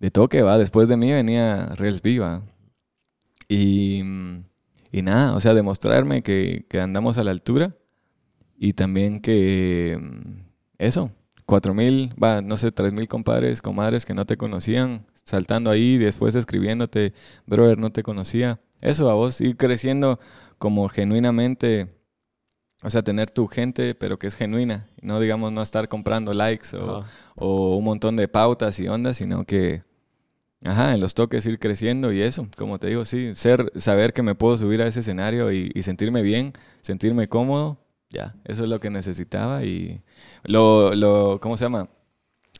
de toque, va. Después de mí venía Reels Viva. Y, y nada, o sea, demostrarme que, que andamos a la altura y también que mm, eso, 4000, va, no sé, 3000 compadres, comadres que no te conocían, saltando ahí, después escribiéndote, brother, no te conocía. Eso a vos, ir creciendo como genuinamente, o sea, tener tu gente, pero que es genuina, no digamos no estar comprando likes o, un montón de pautas y ondas, sino que, ajá, en los toques ir creciendo y eso, como te digo, sí, ser, saber que me puedo subir a ese escenario y, y sentirme bien, sentirme cómodo, ya, eso es lo que necesitaba y lo, lo, ¿cómo se llama?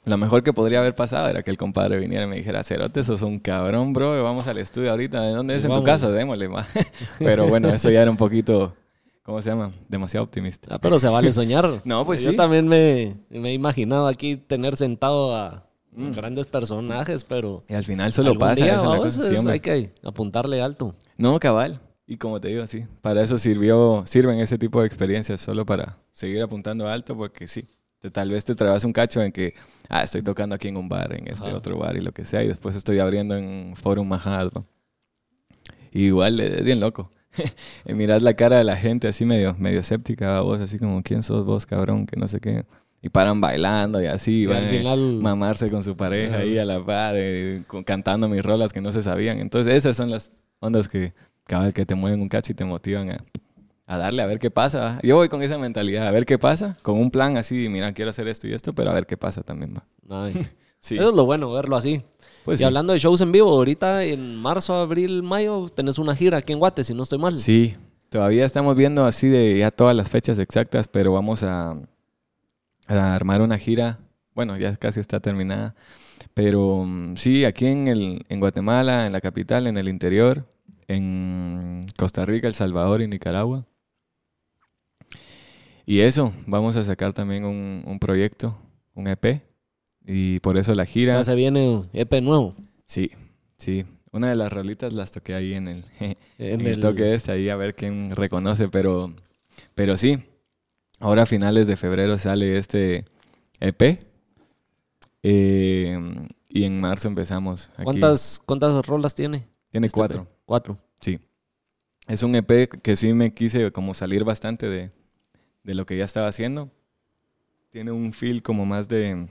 Lo mejor que podría haber pasado era que el compadre viniera y me dijera, Cerote, sos un cabrón, bro, vamos al estudio ahorita, ¿de dónde es? En tu casa, démosle, ma. Pero bueno, eso ya era un poquito, ¿cómo se llama? Demasiado optimista. Ah, pero se vale soñar. No, pues Yo sí. también me, me he imaginado aquí tener sentado a Mm. grandes personajes, pero Y al final solo pasa, día, esa es la vamos, cosa, es- hombre. hay que apuntarle alto. No, cabal. Y como te digo, sí, para eso sirvió, sirven ese tipo de experiencias, solo para seguir apuntando alto, porque sí, te- tal vez te trabas un cacho en que, ah, estoy tocando aquí en un bar, en este Ajá. otro bar y lo que sea, y después estoy abriendo en Forum Majad, ¿no? Y igual es bien loco. Y Mirás la cara de la gente así medio, medio escéptica, vos así como, ¿quién sos vos, cabrón? Que no sé qué. Y paran bailando y así, Y van al a final, mamarse con su pareja ahí a la par, eh, con- cantando mis rolas que no se sabían. Entonces esas son las ondas que, cabal, que te mueven un cacho y te motivan a, a darle a ver qué pasa. Yo voy con esa mentalidad, a ver qué pasa, con un plan así, mira, quiero hacer esto y esto, pero a ver qué pasa también. ¿va? Sí, eso es lo bueno, verlo así. pues y sí. hablando de shows en vivo, ahorita en marzo, abril, mayo, tenés una gira aquí en Guate, si no estoy mal. Sí, todavía estamos viendo así de ya todas las fechas exactas, pero vamos a, a armar una gira. Bueno, ya casi está terminada. Pero mm, sí, aquí en, el, en Guatemala, en la capital, en el interior, en Costa Rica, El Salvador y Nicaragua. Y eso, vamos a sacar también un, un proyecto, un EP. Y por eso la O gira. sea, se viene EP nuevo. Sí, sí. Una de las rolitas las toqué ahí en el, en En el el- toque este, ahí a ver quién reconoce, pero, pero sí. Ahora a finales de febrero sale este EP. eh, y en marzo empezamos. Aquí. ¿Cuántas, ¿Cuántas rolas tiene? Tiene este cuatro. EP? Cuatro. Sí. Es un EP que sí me quise como salir bastante de, de lo que ya estaba haciendo. Tiene un feel como más de...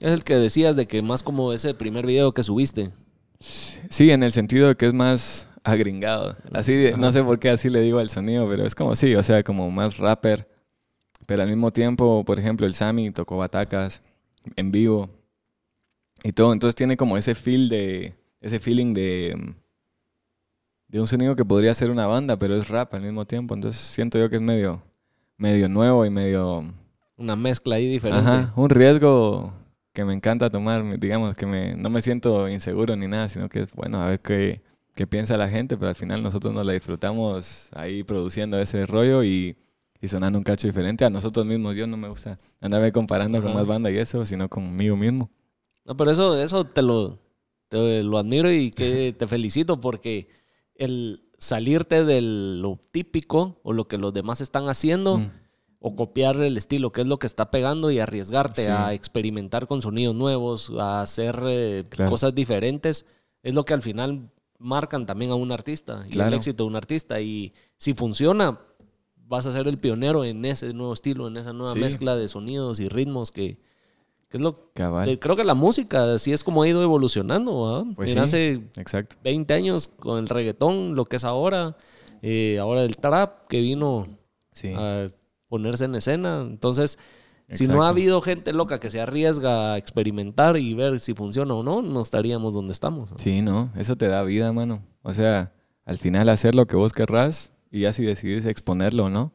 Es el que decías de que más como ese primer video que subiste. Sí, en el sentido de que es más agringado. Así, no sé por qué así le digo al sonido, pero es como sí, o sea, como más rapper. Pero al mismo tiempo, por ejemplo, el Sammy tocó batacas en vivo y todo. Entonces tiene como ese feel de... Ese feeling de... De un sonido que podría ser una banda, pero es rap al mismo tiempo. Entonces siento yo que es medio... Medio nuevo y medio... Una mezcla ahí diferente. Ajá, un riesgo que me encanta tomar, digamos, que me, no me siento inseguro ni nada, sino que es bueno a ver qué, qué piensa la gente, pero al final nosotros nos la disfrutamos ahí produciendo ese rollo y, y sonando un cacho diferente a nosotros mismos. Yo no me gusta andarme comparando con Ajá. más banda y eso, sino conmigo mismo. No, pero eso, eso te lo, te lo admiro y que te felicito porque el salirte de lo típico o lo que los demás están haciendo Mm. o copiar el estilo, que es lo que está pegando y arriesgarte Sí. a experimentar con sonidos nuevos, a hacer eh, Claro. cosas diferentes, es lo que al final marcan también a un artista y el Claro. éxito de un artista. Y si funciona, vas a ser el pionero en ese nuevo estilo, en esa nueva Sí. mezcla de sonidos y ritmos que, que es lo Cabal. creo que la música así es como ha ido evolucionando. ¿va? Pues sí. hace Exacto. 20 años con el reggaetón, lo que es ahora, eh, ahora el trap que vino Sí. a ponerse en escena. Entonces, si no ha habido gente loca que se arriesga a experimentar y ver si funciona o no, no estaríamos donde estamos. ¿no? Sí, no, eso te da vida, mano. O sea, al final hacer lo que vos querrás y ya si decidís exponerlo o no.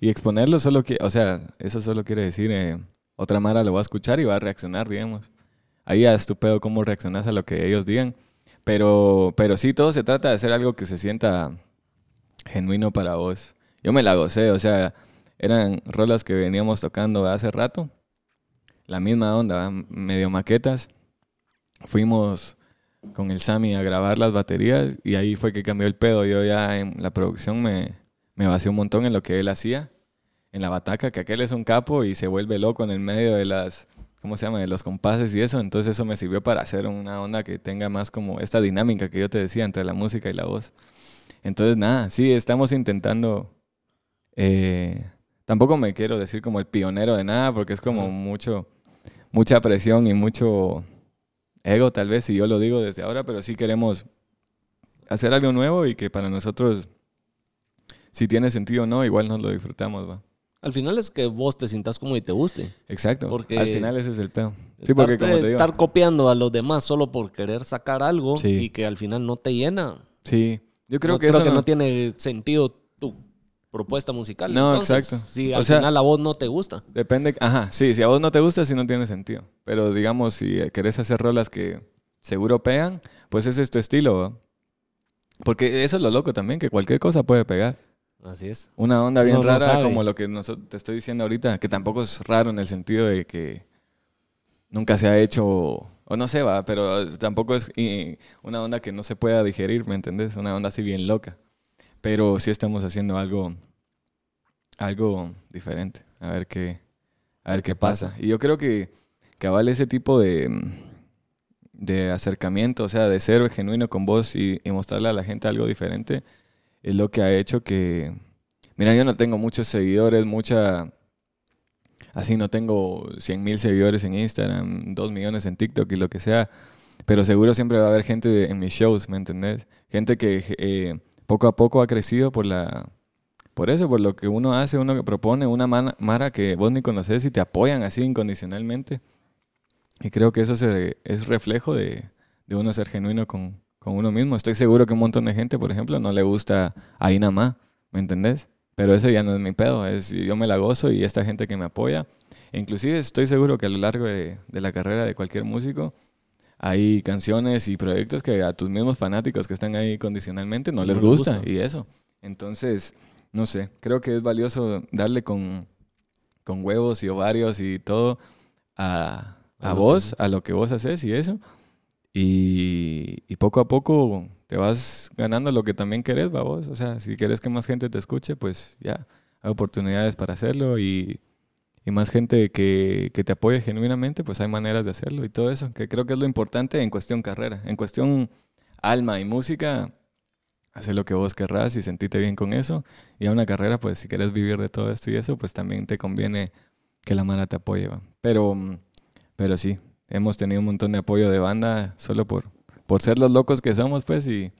Y exponerlo solo que, o sea, eso solo quiere decir, eh, otra Mara lo va a escuchar y va a reaccionar, digamos. Ahí ya es tu cómo reaccionas a lo que ellos digan. Pero, pero sí, todo se trata de hacer algo que se sienta genuino para vos. Yo me la gocé, o sea, eran rolas que veníamos tocando hace rato. La misma onda, medio maquetas. Fuimos con el Sammy a grabar las baterías y ahí fue que cambió el pedo. Yo ya en la producción me, me vacié un montón en lo que él hacía, en la bataca, que aquel es un capo y se vuelve loco en el medio de las, ¿cómo se llama?, de los compases y eso. Entonces eso me sirvió para hacer una onda que tenga más como esta dinámica que yo te decía entre la música y la voz. Entonces nada, sí, estamos intentando... eh, tampoco me quiero decir como el pionero de nada porque es como mucho, mucha presión y mucho ego tal vez si yo lo digo desde ahora, pero sí queremos hacer algo nuevo y que para nosotros, si tiene sentido o no, igual nos lo disfrutamos, va. Al final es que vos te sintas como y te guste. Exacto. Porque Al final ese es el pedo. Sí, porque como te digo. Estar copiando a los demás solo por querer sacar algo Sí. y que al final no te llena. Sí. Yo creo no, que eso no... no- tiene sentido tu propuesta musical. No, Entonces, exacto. Si O al sea- final a vos no te gusta. Depende, ajá, sí, si a vos no te gusta, sí no tiene sentido. Pero digamos, si querés hacer rolas que seguro pegan, pues ese es tu estilo. Porque eso es lo loco también, que cualquier cosa puede pegar. Así es. Una onda bien Uno rara como lo que noso- te estoy diciendo ahorita, que tampoco es raro en el sentido de que nunca se ha hecho, o no sé, va, pero tampoco es y, una onda que no se pueda digerir, ¿me entendés? Una onda así bien loca. Pero sí estamos haciendo algo, algo diferente, a ver qué, a ver qué pasa. Y yo creo que cabal ese tipo de, de acercamiento, o sea, de ser genuino con vos y, y mostrarle a la gente algo diferente, es lo que ha hecho que, mira, yo no tengo muchos seguidores, mucha, así no tengo 100 mil seguidores en Instagram, 2 millones en TikTok y lo que sea, pero seguro siempre va a haber gente en mis shows, ¿me entendés? Gente que eh, poco a poco ha crecido por la... Por eso, por lo que uno hace, uno que propone, una mana- mara que vos ni conoces y te apoyan así incondicionalmente. Y creo que eso es reflejo de, de uno ser genuino con, con uno mismo. Estoy seguro que un montón de gente, por ejemplo, no le gusta a Inamá, ¿me entendés? Pero eso ya no es mi pedo, es yo me la gozo y esta gente que me apoya. E inclusive estoy seguro que a lo largo de, de la carrera de cualquier músico hay canciones y proyectos que a tus mismos fanáticos que están ahí condicionalmente no, No les gusta, gusta. y eso. Entonces, no sé, creo que es valioso darle con, con huevos y ovarios y todo a, A a vos, a lo que vos haces y eso. Y poco a poco te vas ganando lo que también querés, vos. O sea, si querés que más gente te escuche, pues ya, hay oportunidades para hacerlo y, y más gente que, que, te apoye genuinamente, pues hay maneras de hacerlo y todo eso, que creo que es lo importante en cuestión carrera. En cuestión alma y música, hacer lo que vos querrás y sentite bien con eso. Y a una carrera, pues si quieres vivir de todo esto y eso, pues también te conviene que la mano te apoye. Pero, pero sí, hemos tenido un montón de apoyo de banda solo por, por ser los locos que somos, pues, y,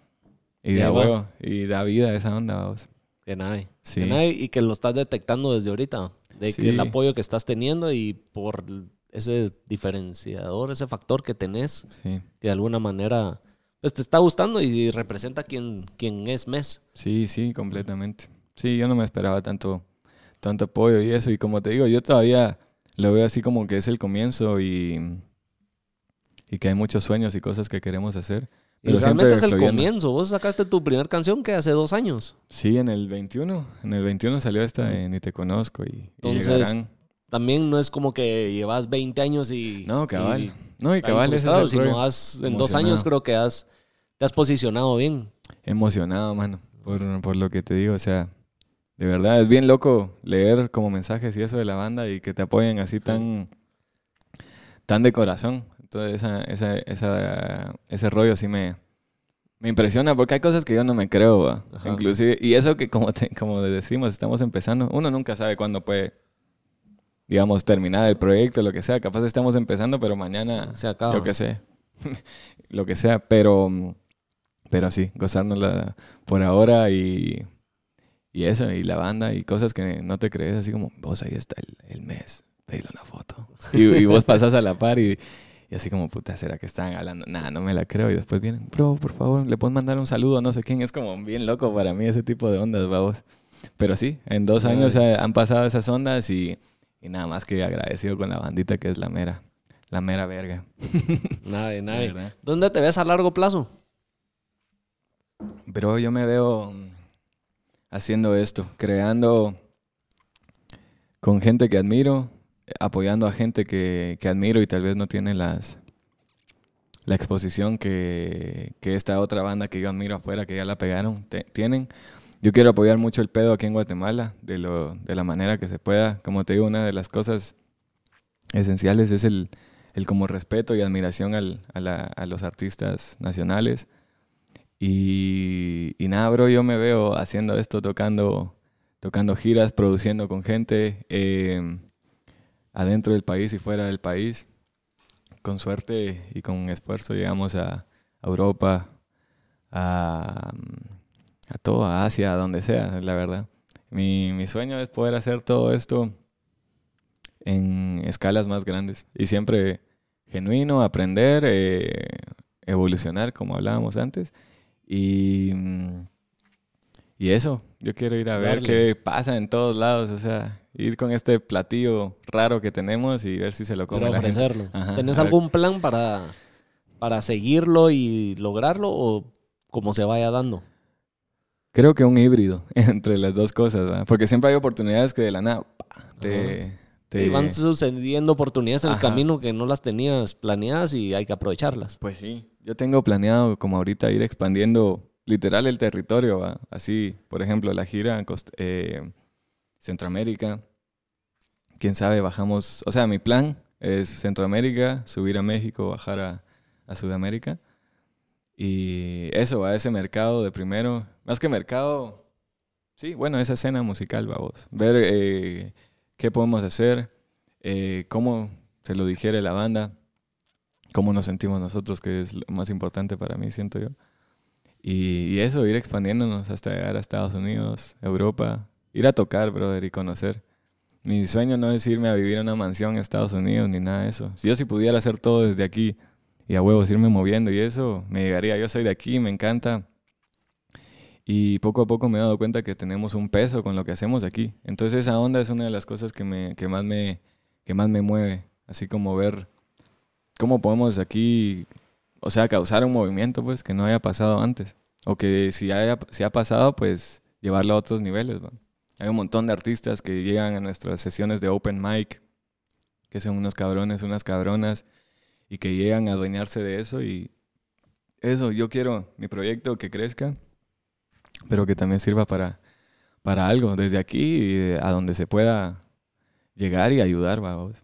y da huevo, y da vida a esa onda, vamos. Que nadie. Sí. y que lo estás detectando desde ahorita. De que el apoyo que estás teniendo y por ese diferenciador, ese factor que tenés, que de alguna manera pues te está gustando y representa quien, quien es Mes. Sí, sí, completamente. Sí, yo no me esperaba tanto, tanto apoyo y eso. Y como te digo, yo todavía lo veo así como que es el comienzo y, y que hay muchos sueños y cosas que queremos hacer. Pero y realmente es el comienzo. Vos sacaste tu primera canción que hace dos años. Sí, en el 21. En el 21 salió esta de Ni Te Conozco y, Entonces, también no es como que llevas 20 años y... No, cabal. no, y cabal es sino has, en dos años creo que has, te has posicionado bien. Emocionado, mano, por, por lo que te digo. O sea, de verdad, es bien loco leer como mensajes y eso de la banda y que te apoyen así tan, tan de corazón. Entonces, esa, esa, esa, ese rollo sí me, me impresiona porque hay cosas que yo no me creo, inclusive. Y eso que, como, como decimos, estamos empezando. Uno nunca sabe cuándo puede, digamos, terminar el proyecto, lo que sea. Capaz estamos empezando, pero mañana, se acaba. Yo qué sé, lo que sea. Pero, pero sí, gozárnosla por ahora y y eso, y la banda, y cosas que no te crees, así como, vos ahí está el, mes, pedile una foto. Y, vos pasas a la par y, y, así como, puta, ¿será que están hablando? Nada, no me la creo. Y después vienen, bro, por favor, le puedes mandar un saludo a no sé quién. Es como bien loco para mí ese tipo de ondas, vamos. Pero sí, en dos años han pasado esas ondas y, y nada más que agradecido con la bandita que es la mera, la mera verga. Nadie, nadie. ¿Dónde te ves a largo plazo? Pero yo me veo haciendo esto, creando con gente que admiro, apoyando a gente que, admiro y tal vez no tiene las la exposición que, esta otra banda que yo admiro afuera, que ya la pegaron, tienen. Yo quiero apoyar mucho el pedo aquí en Guatemala, de, lo, de la manera que se pueda. Como te digo, una de las cosas esenciales es el, el como respeto y admiración al, a los artistas nacionales y, nada, bro, yo me veo haciendo esto, tocando, tocando giras, produciendo con gente em, adentro del país y fuera del país. Con suerte y con esfuerzo llegamos a, Europa, a, a toda Asia, a donde sea, la verdad. Mi, mi sueño es poder hacer todo esto en escalas más grandes y siempre genuino, aprender, eh, evolucionar, como hablábamos antes y, y eso, yo quiero ir a ver qué pasa en todos lados, o sea, ir con este platillo raro que tenemos y ver si se lo come la ofrecerlo. ¿Tenés algún plan para, para seguirlo y lograrlo o como se vaya dando? Creo que un híbrido entre las dos cosas, porque siempre hay oportunidades que de la nada te, te... van sucediendo oportunidades en el camino que no las tenías planeadas y hay que aprovecharlas. Pues sí, yo tengo planeado como ahorita ir expandiendo literal el territorio, así, por ejemplo, la gira en eh, Centroamérica. Quién sabe, bajamos, o sea, mi plan es Centroamérica, subir a México, bajar a, Sudamérica. Y eso, a ese mercado de primero, más que mercado, sí, bueno, esa escena musical, vamos. Ver eh, qué podemos hacer, eh, cómo se lo dijere la banda cómo nos sentimos nosotros, que es lo más importante para mí, siento yo. Y, eso, ir expandiéndonos hasta llegar a Estados Unidos, Europa, ir a tocar, brother, y conocer. Mi sueño no es irme a vivir en una mansión en Estados Unidos ni nada de eso. Si yo si pudiera hacer todo desde aquí y a huevos irme moviendo y eso, me llegaría. Yo soy de aquí, me encanta. Y poco a poco me he dado cuenta que tenemos un peso con lo que hacemos aquí. Entonces esa onda es una de las cosas que, me, que, más, me, que más me mueve. Así como ver cómo podemos aquí, o sea, causar un movimiento pues que no haya pasado antes. O que si, si ha pasado, pues llevarlo a otros niveles. Hay un montón de artistas que llegan a nuestras sesiones de open mic, que son unos cabrones, unas cabronas, y que llegan a adueñarse de eso y, eso, yo quiero mi proyecto que crezca, pero que también sirva para, para algo, desde aquí a donde se pueda llegar y ayudar, vamos.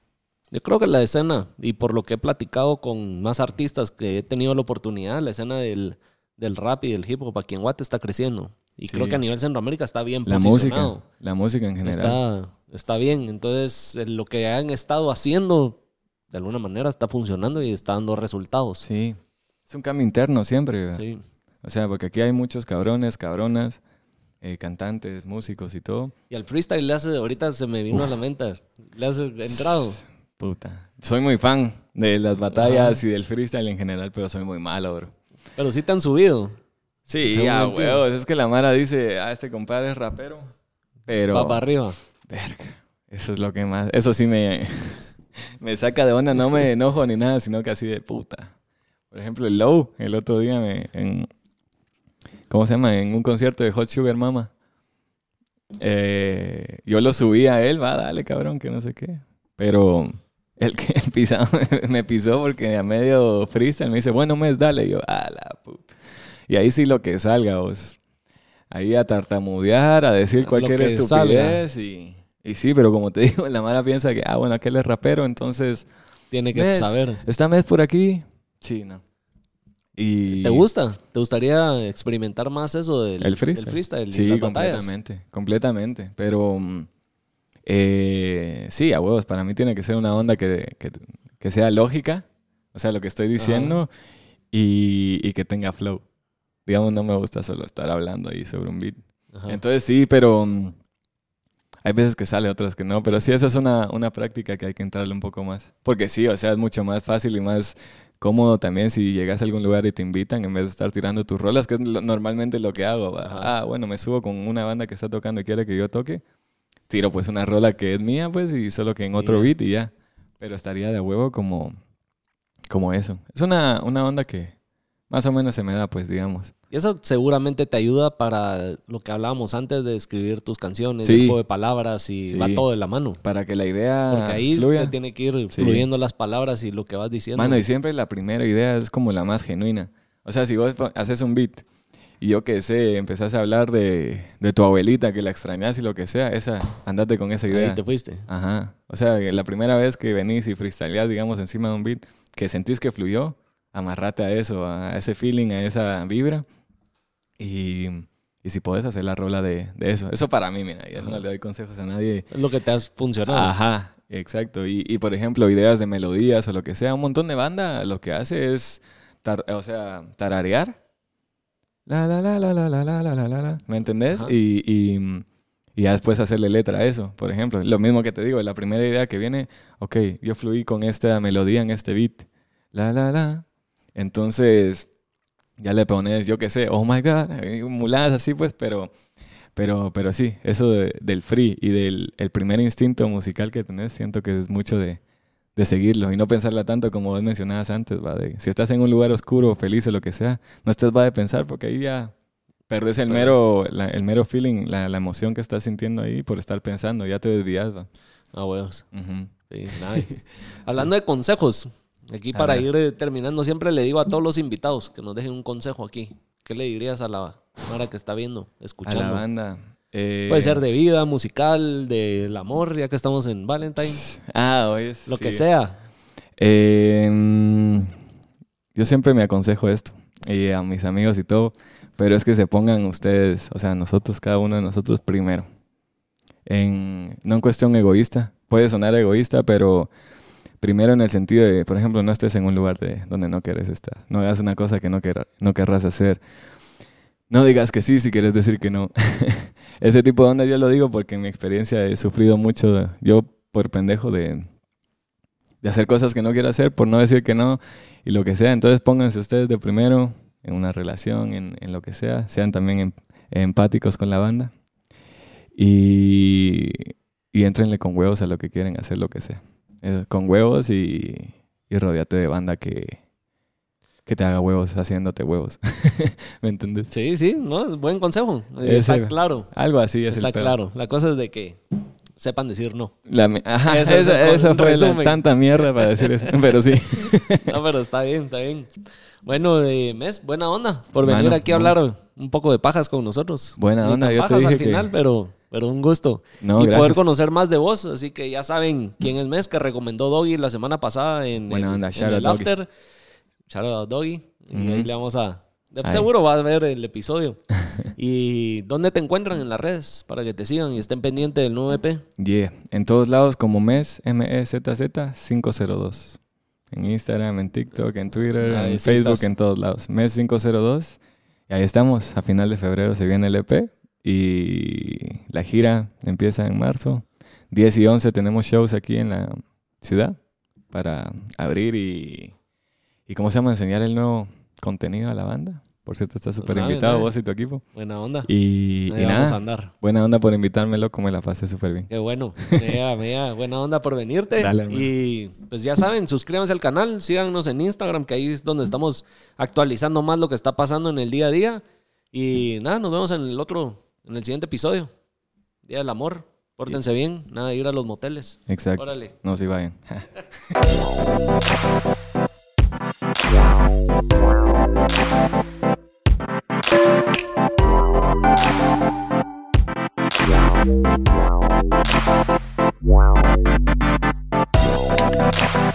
Yo creo que la escena, y por lo que he platicado con más artistas que he tenido la oportunidad, la escena del, del rap y del hip hop aquí en Guate está creciendo. Y creo que a nivel Centroamérica está bien la posicionado. música, la música en general. Está, está bien. Entonces, eh, lo que han estado haciendo, de alguna manera, está funcionando y está dando resultados. Sí. Es un cambio interno siempre. ¿verdad? Sí. O sea, porque aquí hay muchos cabrones, cabronas, eh, cantantes, músicos y todo. Y al freestyle le hace, ahorita se me vino a la mente, le hace entrado. Puta. Soy muy fan de las batallas y del freestyle en general, pero soy muy malo, bro. Pero sí te han subido. Sí, ya, huevos. Es que la Mara dice, ah, este compadre es rapero. Pero. Va para arriba. Verga. Eso es lo que más. Eso sí me. me saca de onda. No me enojo ni nada, sino que así de puta. Por ejemplo, el Low, el otro día me. En, ¿Cómo se llama? En un concierto de Hot Sugar Mama. eh, yo lo subí a él, va, dale, cabrón, que no sé qué. Pero. El que pisaba, me pisó porque a medio freestyle me dice, bueno, mes, dale. Y yo, a la puta. Y ahí sí lo que salga, vos. Ahí a tartamudear, a decir Lo cualquier estupidez. Y, y sí, pero como te digo, la mala piensa que, ah, bueno, aquel es rapero, entonces. Tiene que Mes, saber. ¿Está mes por aquí? Sí, no. Y. ¿Te gusta? ¿Te gustaría experimentar más eso del, El freestyle. del freestyle y Sí, las batallas? completamente. Completamente. Pero. mm, eh, sí, a huevos. Para mí tiene que ser una onda que, que- que sea lógica. O sea, lo que estoy diciendo. Y, y que tenga flow. Digamos, no me gusta solo estar hablando ahí sobre un beat. Ajá. Entonces sí, pero mm, hay veces que sale, otras que no. Pero sí, esa es una, una práctica que hay que entrarle un poco más. Porque sí, o sea, es mucho más fácil y más cómodo también si llegas a algún lugar y te invitan en vez de estar tirando tus rolas, que es lo- normalmente lo que hago. Ah, bueno, me subo con una banda que está tocando y quiere que yo toque. Tiro pues una rola que es mía, pues, y solo que en otro ya. beat y ya. Pero estaría de huevo como, como eso. Es una, una onda que más o menos se me da, pues, digamos. Y eso seguramente te ayuda para lo que hablábamos antes de escribir tus canciones, Sí. juego de palabras y Sí. va todo de la mano. Para que la idea Porque ahí fluya. te tiene que ir Sí. fluyendo las palabras y lo que vas diciendo. Mano, y siempre la primera idea es como la más genuina. O sea, si vos haces un beat y yo que sé, empezás a hablar de, de tu abuelita, que la extrañas y lo que sea, esa, andate con esa idea. Ahí te fuiste. Ajá. O sea, la primera vez que venís y freestyleás, digamos, encima de un beat, que sentís que fluyó, amarrate a eso, a ese feeling, a esa vibra. Y, y si podés hacer la rola de, de eso. Eso para mí, mira, yo no le doy consejos a nadie. Es lo que te has funcionado. Ajá, exacto. Y, y, por ejemplo, ideas de melodías o lo que sea, un montón de banda lo que hace es, tar- o sea, tararear. La, la, la, la, la, la, la, la, la, la, la. ¿Me entendés? Y, y, y ya después hacerle letra a eso, por ejemplo. Lo mismo que te digo, la primera idea que viene, ok, yo fluí con esta melodía en este beat. La, la, la. Entonces, ya le pones, yo qué sé, oh my god, muladas así pues, pero, pero, pero sí, eso de- del free y del el primer instinto musical que tenés, siento que es mucho de, de seguirlo y no pensarla tanto como vos mencionabas antes, ¿va? De, si estás en un lugar oscuro, feliz o lo que sea, no estés va de pensar porque ahí ya perdés el mero, la- el mero feeling, la, la emoción que estás sintiendo ahí por estar pensando, ya te desvías, ¿va? Ah, huevos. Sí, nada. Hablando de consejos, aquí A para ir eh, terminando, siempre le digo a todos los invitados que nos dejen un consejo aquí. ¿Qué le dirías a la Mara que está viendo, A escuchando? la banda. eh, Puede ser de vida, musical, del amor, ya que estamos en Valentine, Ah, oye, lo que sea. Eh, mm, yo siempre me aconsejo esto y a mis amigos y todo, pero es que se pongan ustedes, o sea, nosotros, cada uno de nosotros primero. En, no en cuestión egoísta, puede sonar egoísta, pero primero en el sentido de, por ejemplo, no estés en un lugar de, donde no quieres estar, no hagas una cosa que no, querrá- no querrás hacer, no digas que sí si quieres decir que no. Ese tipo de onda yo lo digo porque en mi experiencia he sufrido mucho, yo por pendejo de, de hacer cosas que no quiero hacer, por no decir que no y lo que sea. Entonces pónganse ustedes de primero en una relación, en, en lo que sea. Sean también em- empáticos con la banda. Y, y entrenle con huevos a lo que quieren hacer, lo que sea. Eh, con huevos y, y rodeate de banda que, que te haga huevos haciéndote huevos. ¿Me entiendes? Sí, sí, no, es buen consejo. Ese- Está claro. Algo así es Está el claro. La cosa es de que sepan decir no. La Ajá, Ese es esa, esa fue la- tanta mierda para decir eso. Pero sí. No, pero está bien, está bien. Bueno, eh, Mes, buena onda por Mano, venir aquí a hablar un poco de pajas con nosotros. Buena Ni onda, yo te pajas al dije que- final, pero, pero un gusto. No, y poder conocer más de vos, así que ya saben quién es Mes, que recomendó Doggy la semana pasada en Buena el, onda, en el Doggy. after. Shout out Doggy. Y ahí le vamos a... Seguro vas a ver el episodio. ¿Y dónde te encuentran en las redes? Para que te sigan y estén pendientes del nuevo EP. Yeah. En todos lados como MES, M-E-Z-Z 502. En Instagram, en TikTok, en Twitter, Ahí en Facebook, estás. en todos lados. MES 502. Y ahí estamos. A final de febrero se viene el EP. Y la gira empieza en marzo. 10 y 11 tenemos shows aquí en la ciudad para abrir y, y ¿cómo se llama? Enseñar el nuevo contenido a la banda. Por cierto, estás súper Nice, invitado vos y tu equipo. Buena onda. Y, y vamos a nada, andar. buena onda por invitarme, loco, me la pasé súper bien. Qué bueno. Mega, mega buena onda por venirte. Dale, y pues ya saben, suscríbanse al canal, síganos en Instagram, que ahí es donde estamos actualizando más lo que está pasando en el día a día. Y nada, nos vemos en el otro, en el siguiente episodio. Día del amor. Pórtense bien, nada de ir a los moteles. Exacto. Órale. No se vayan. Wow.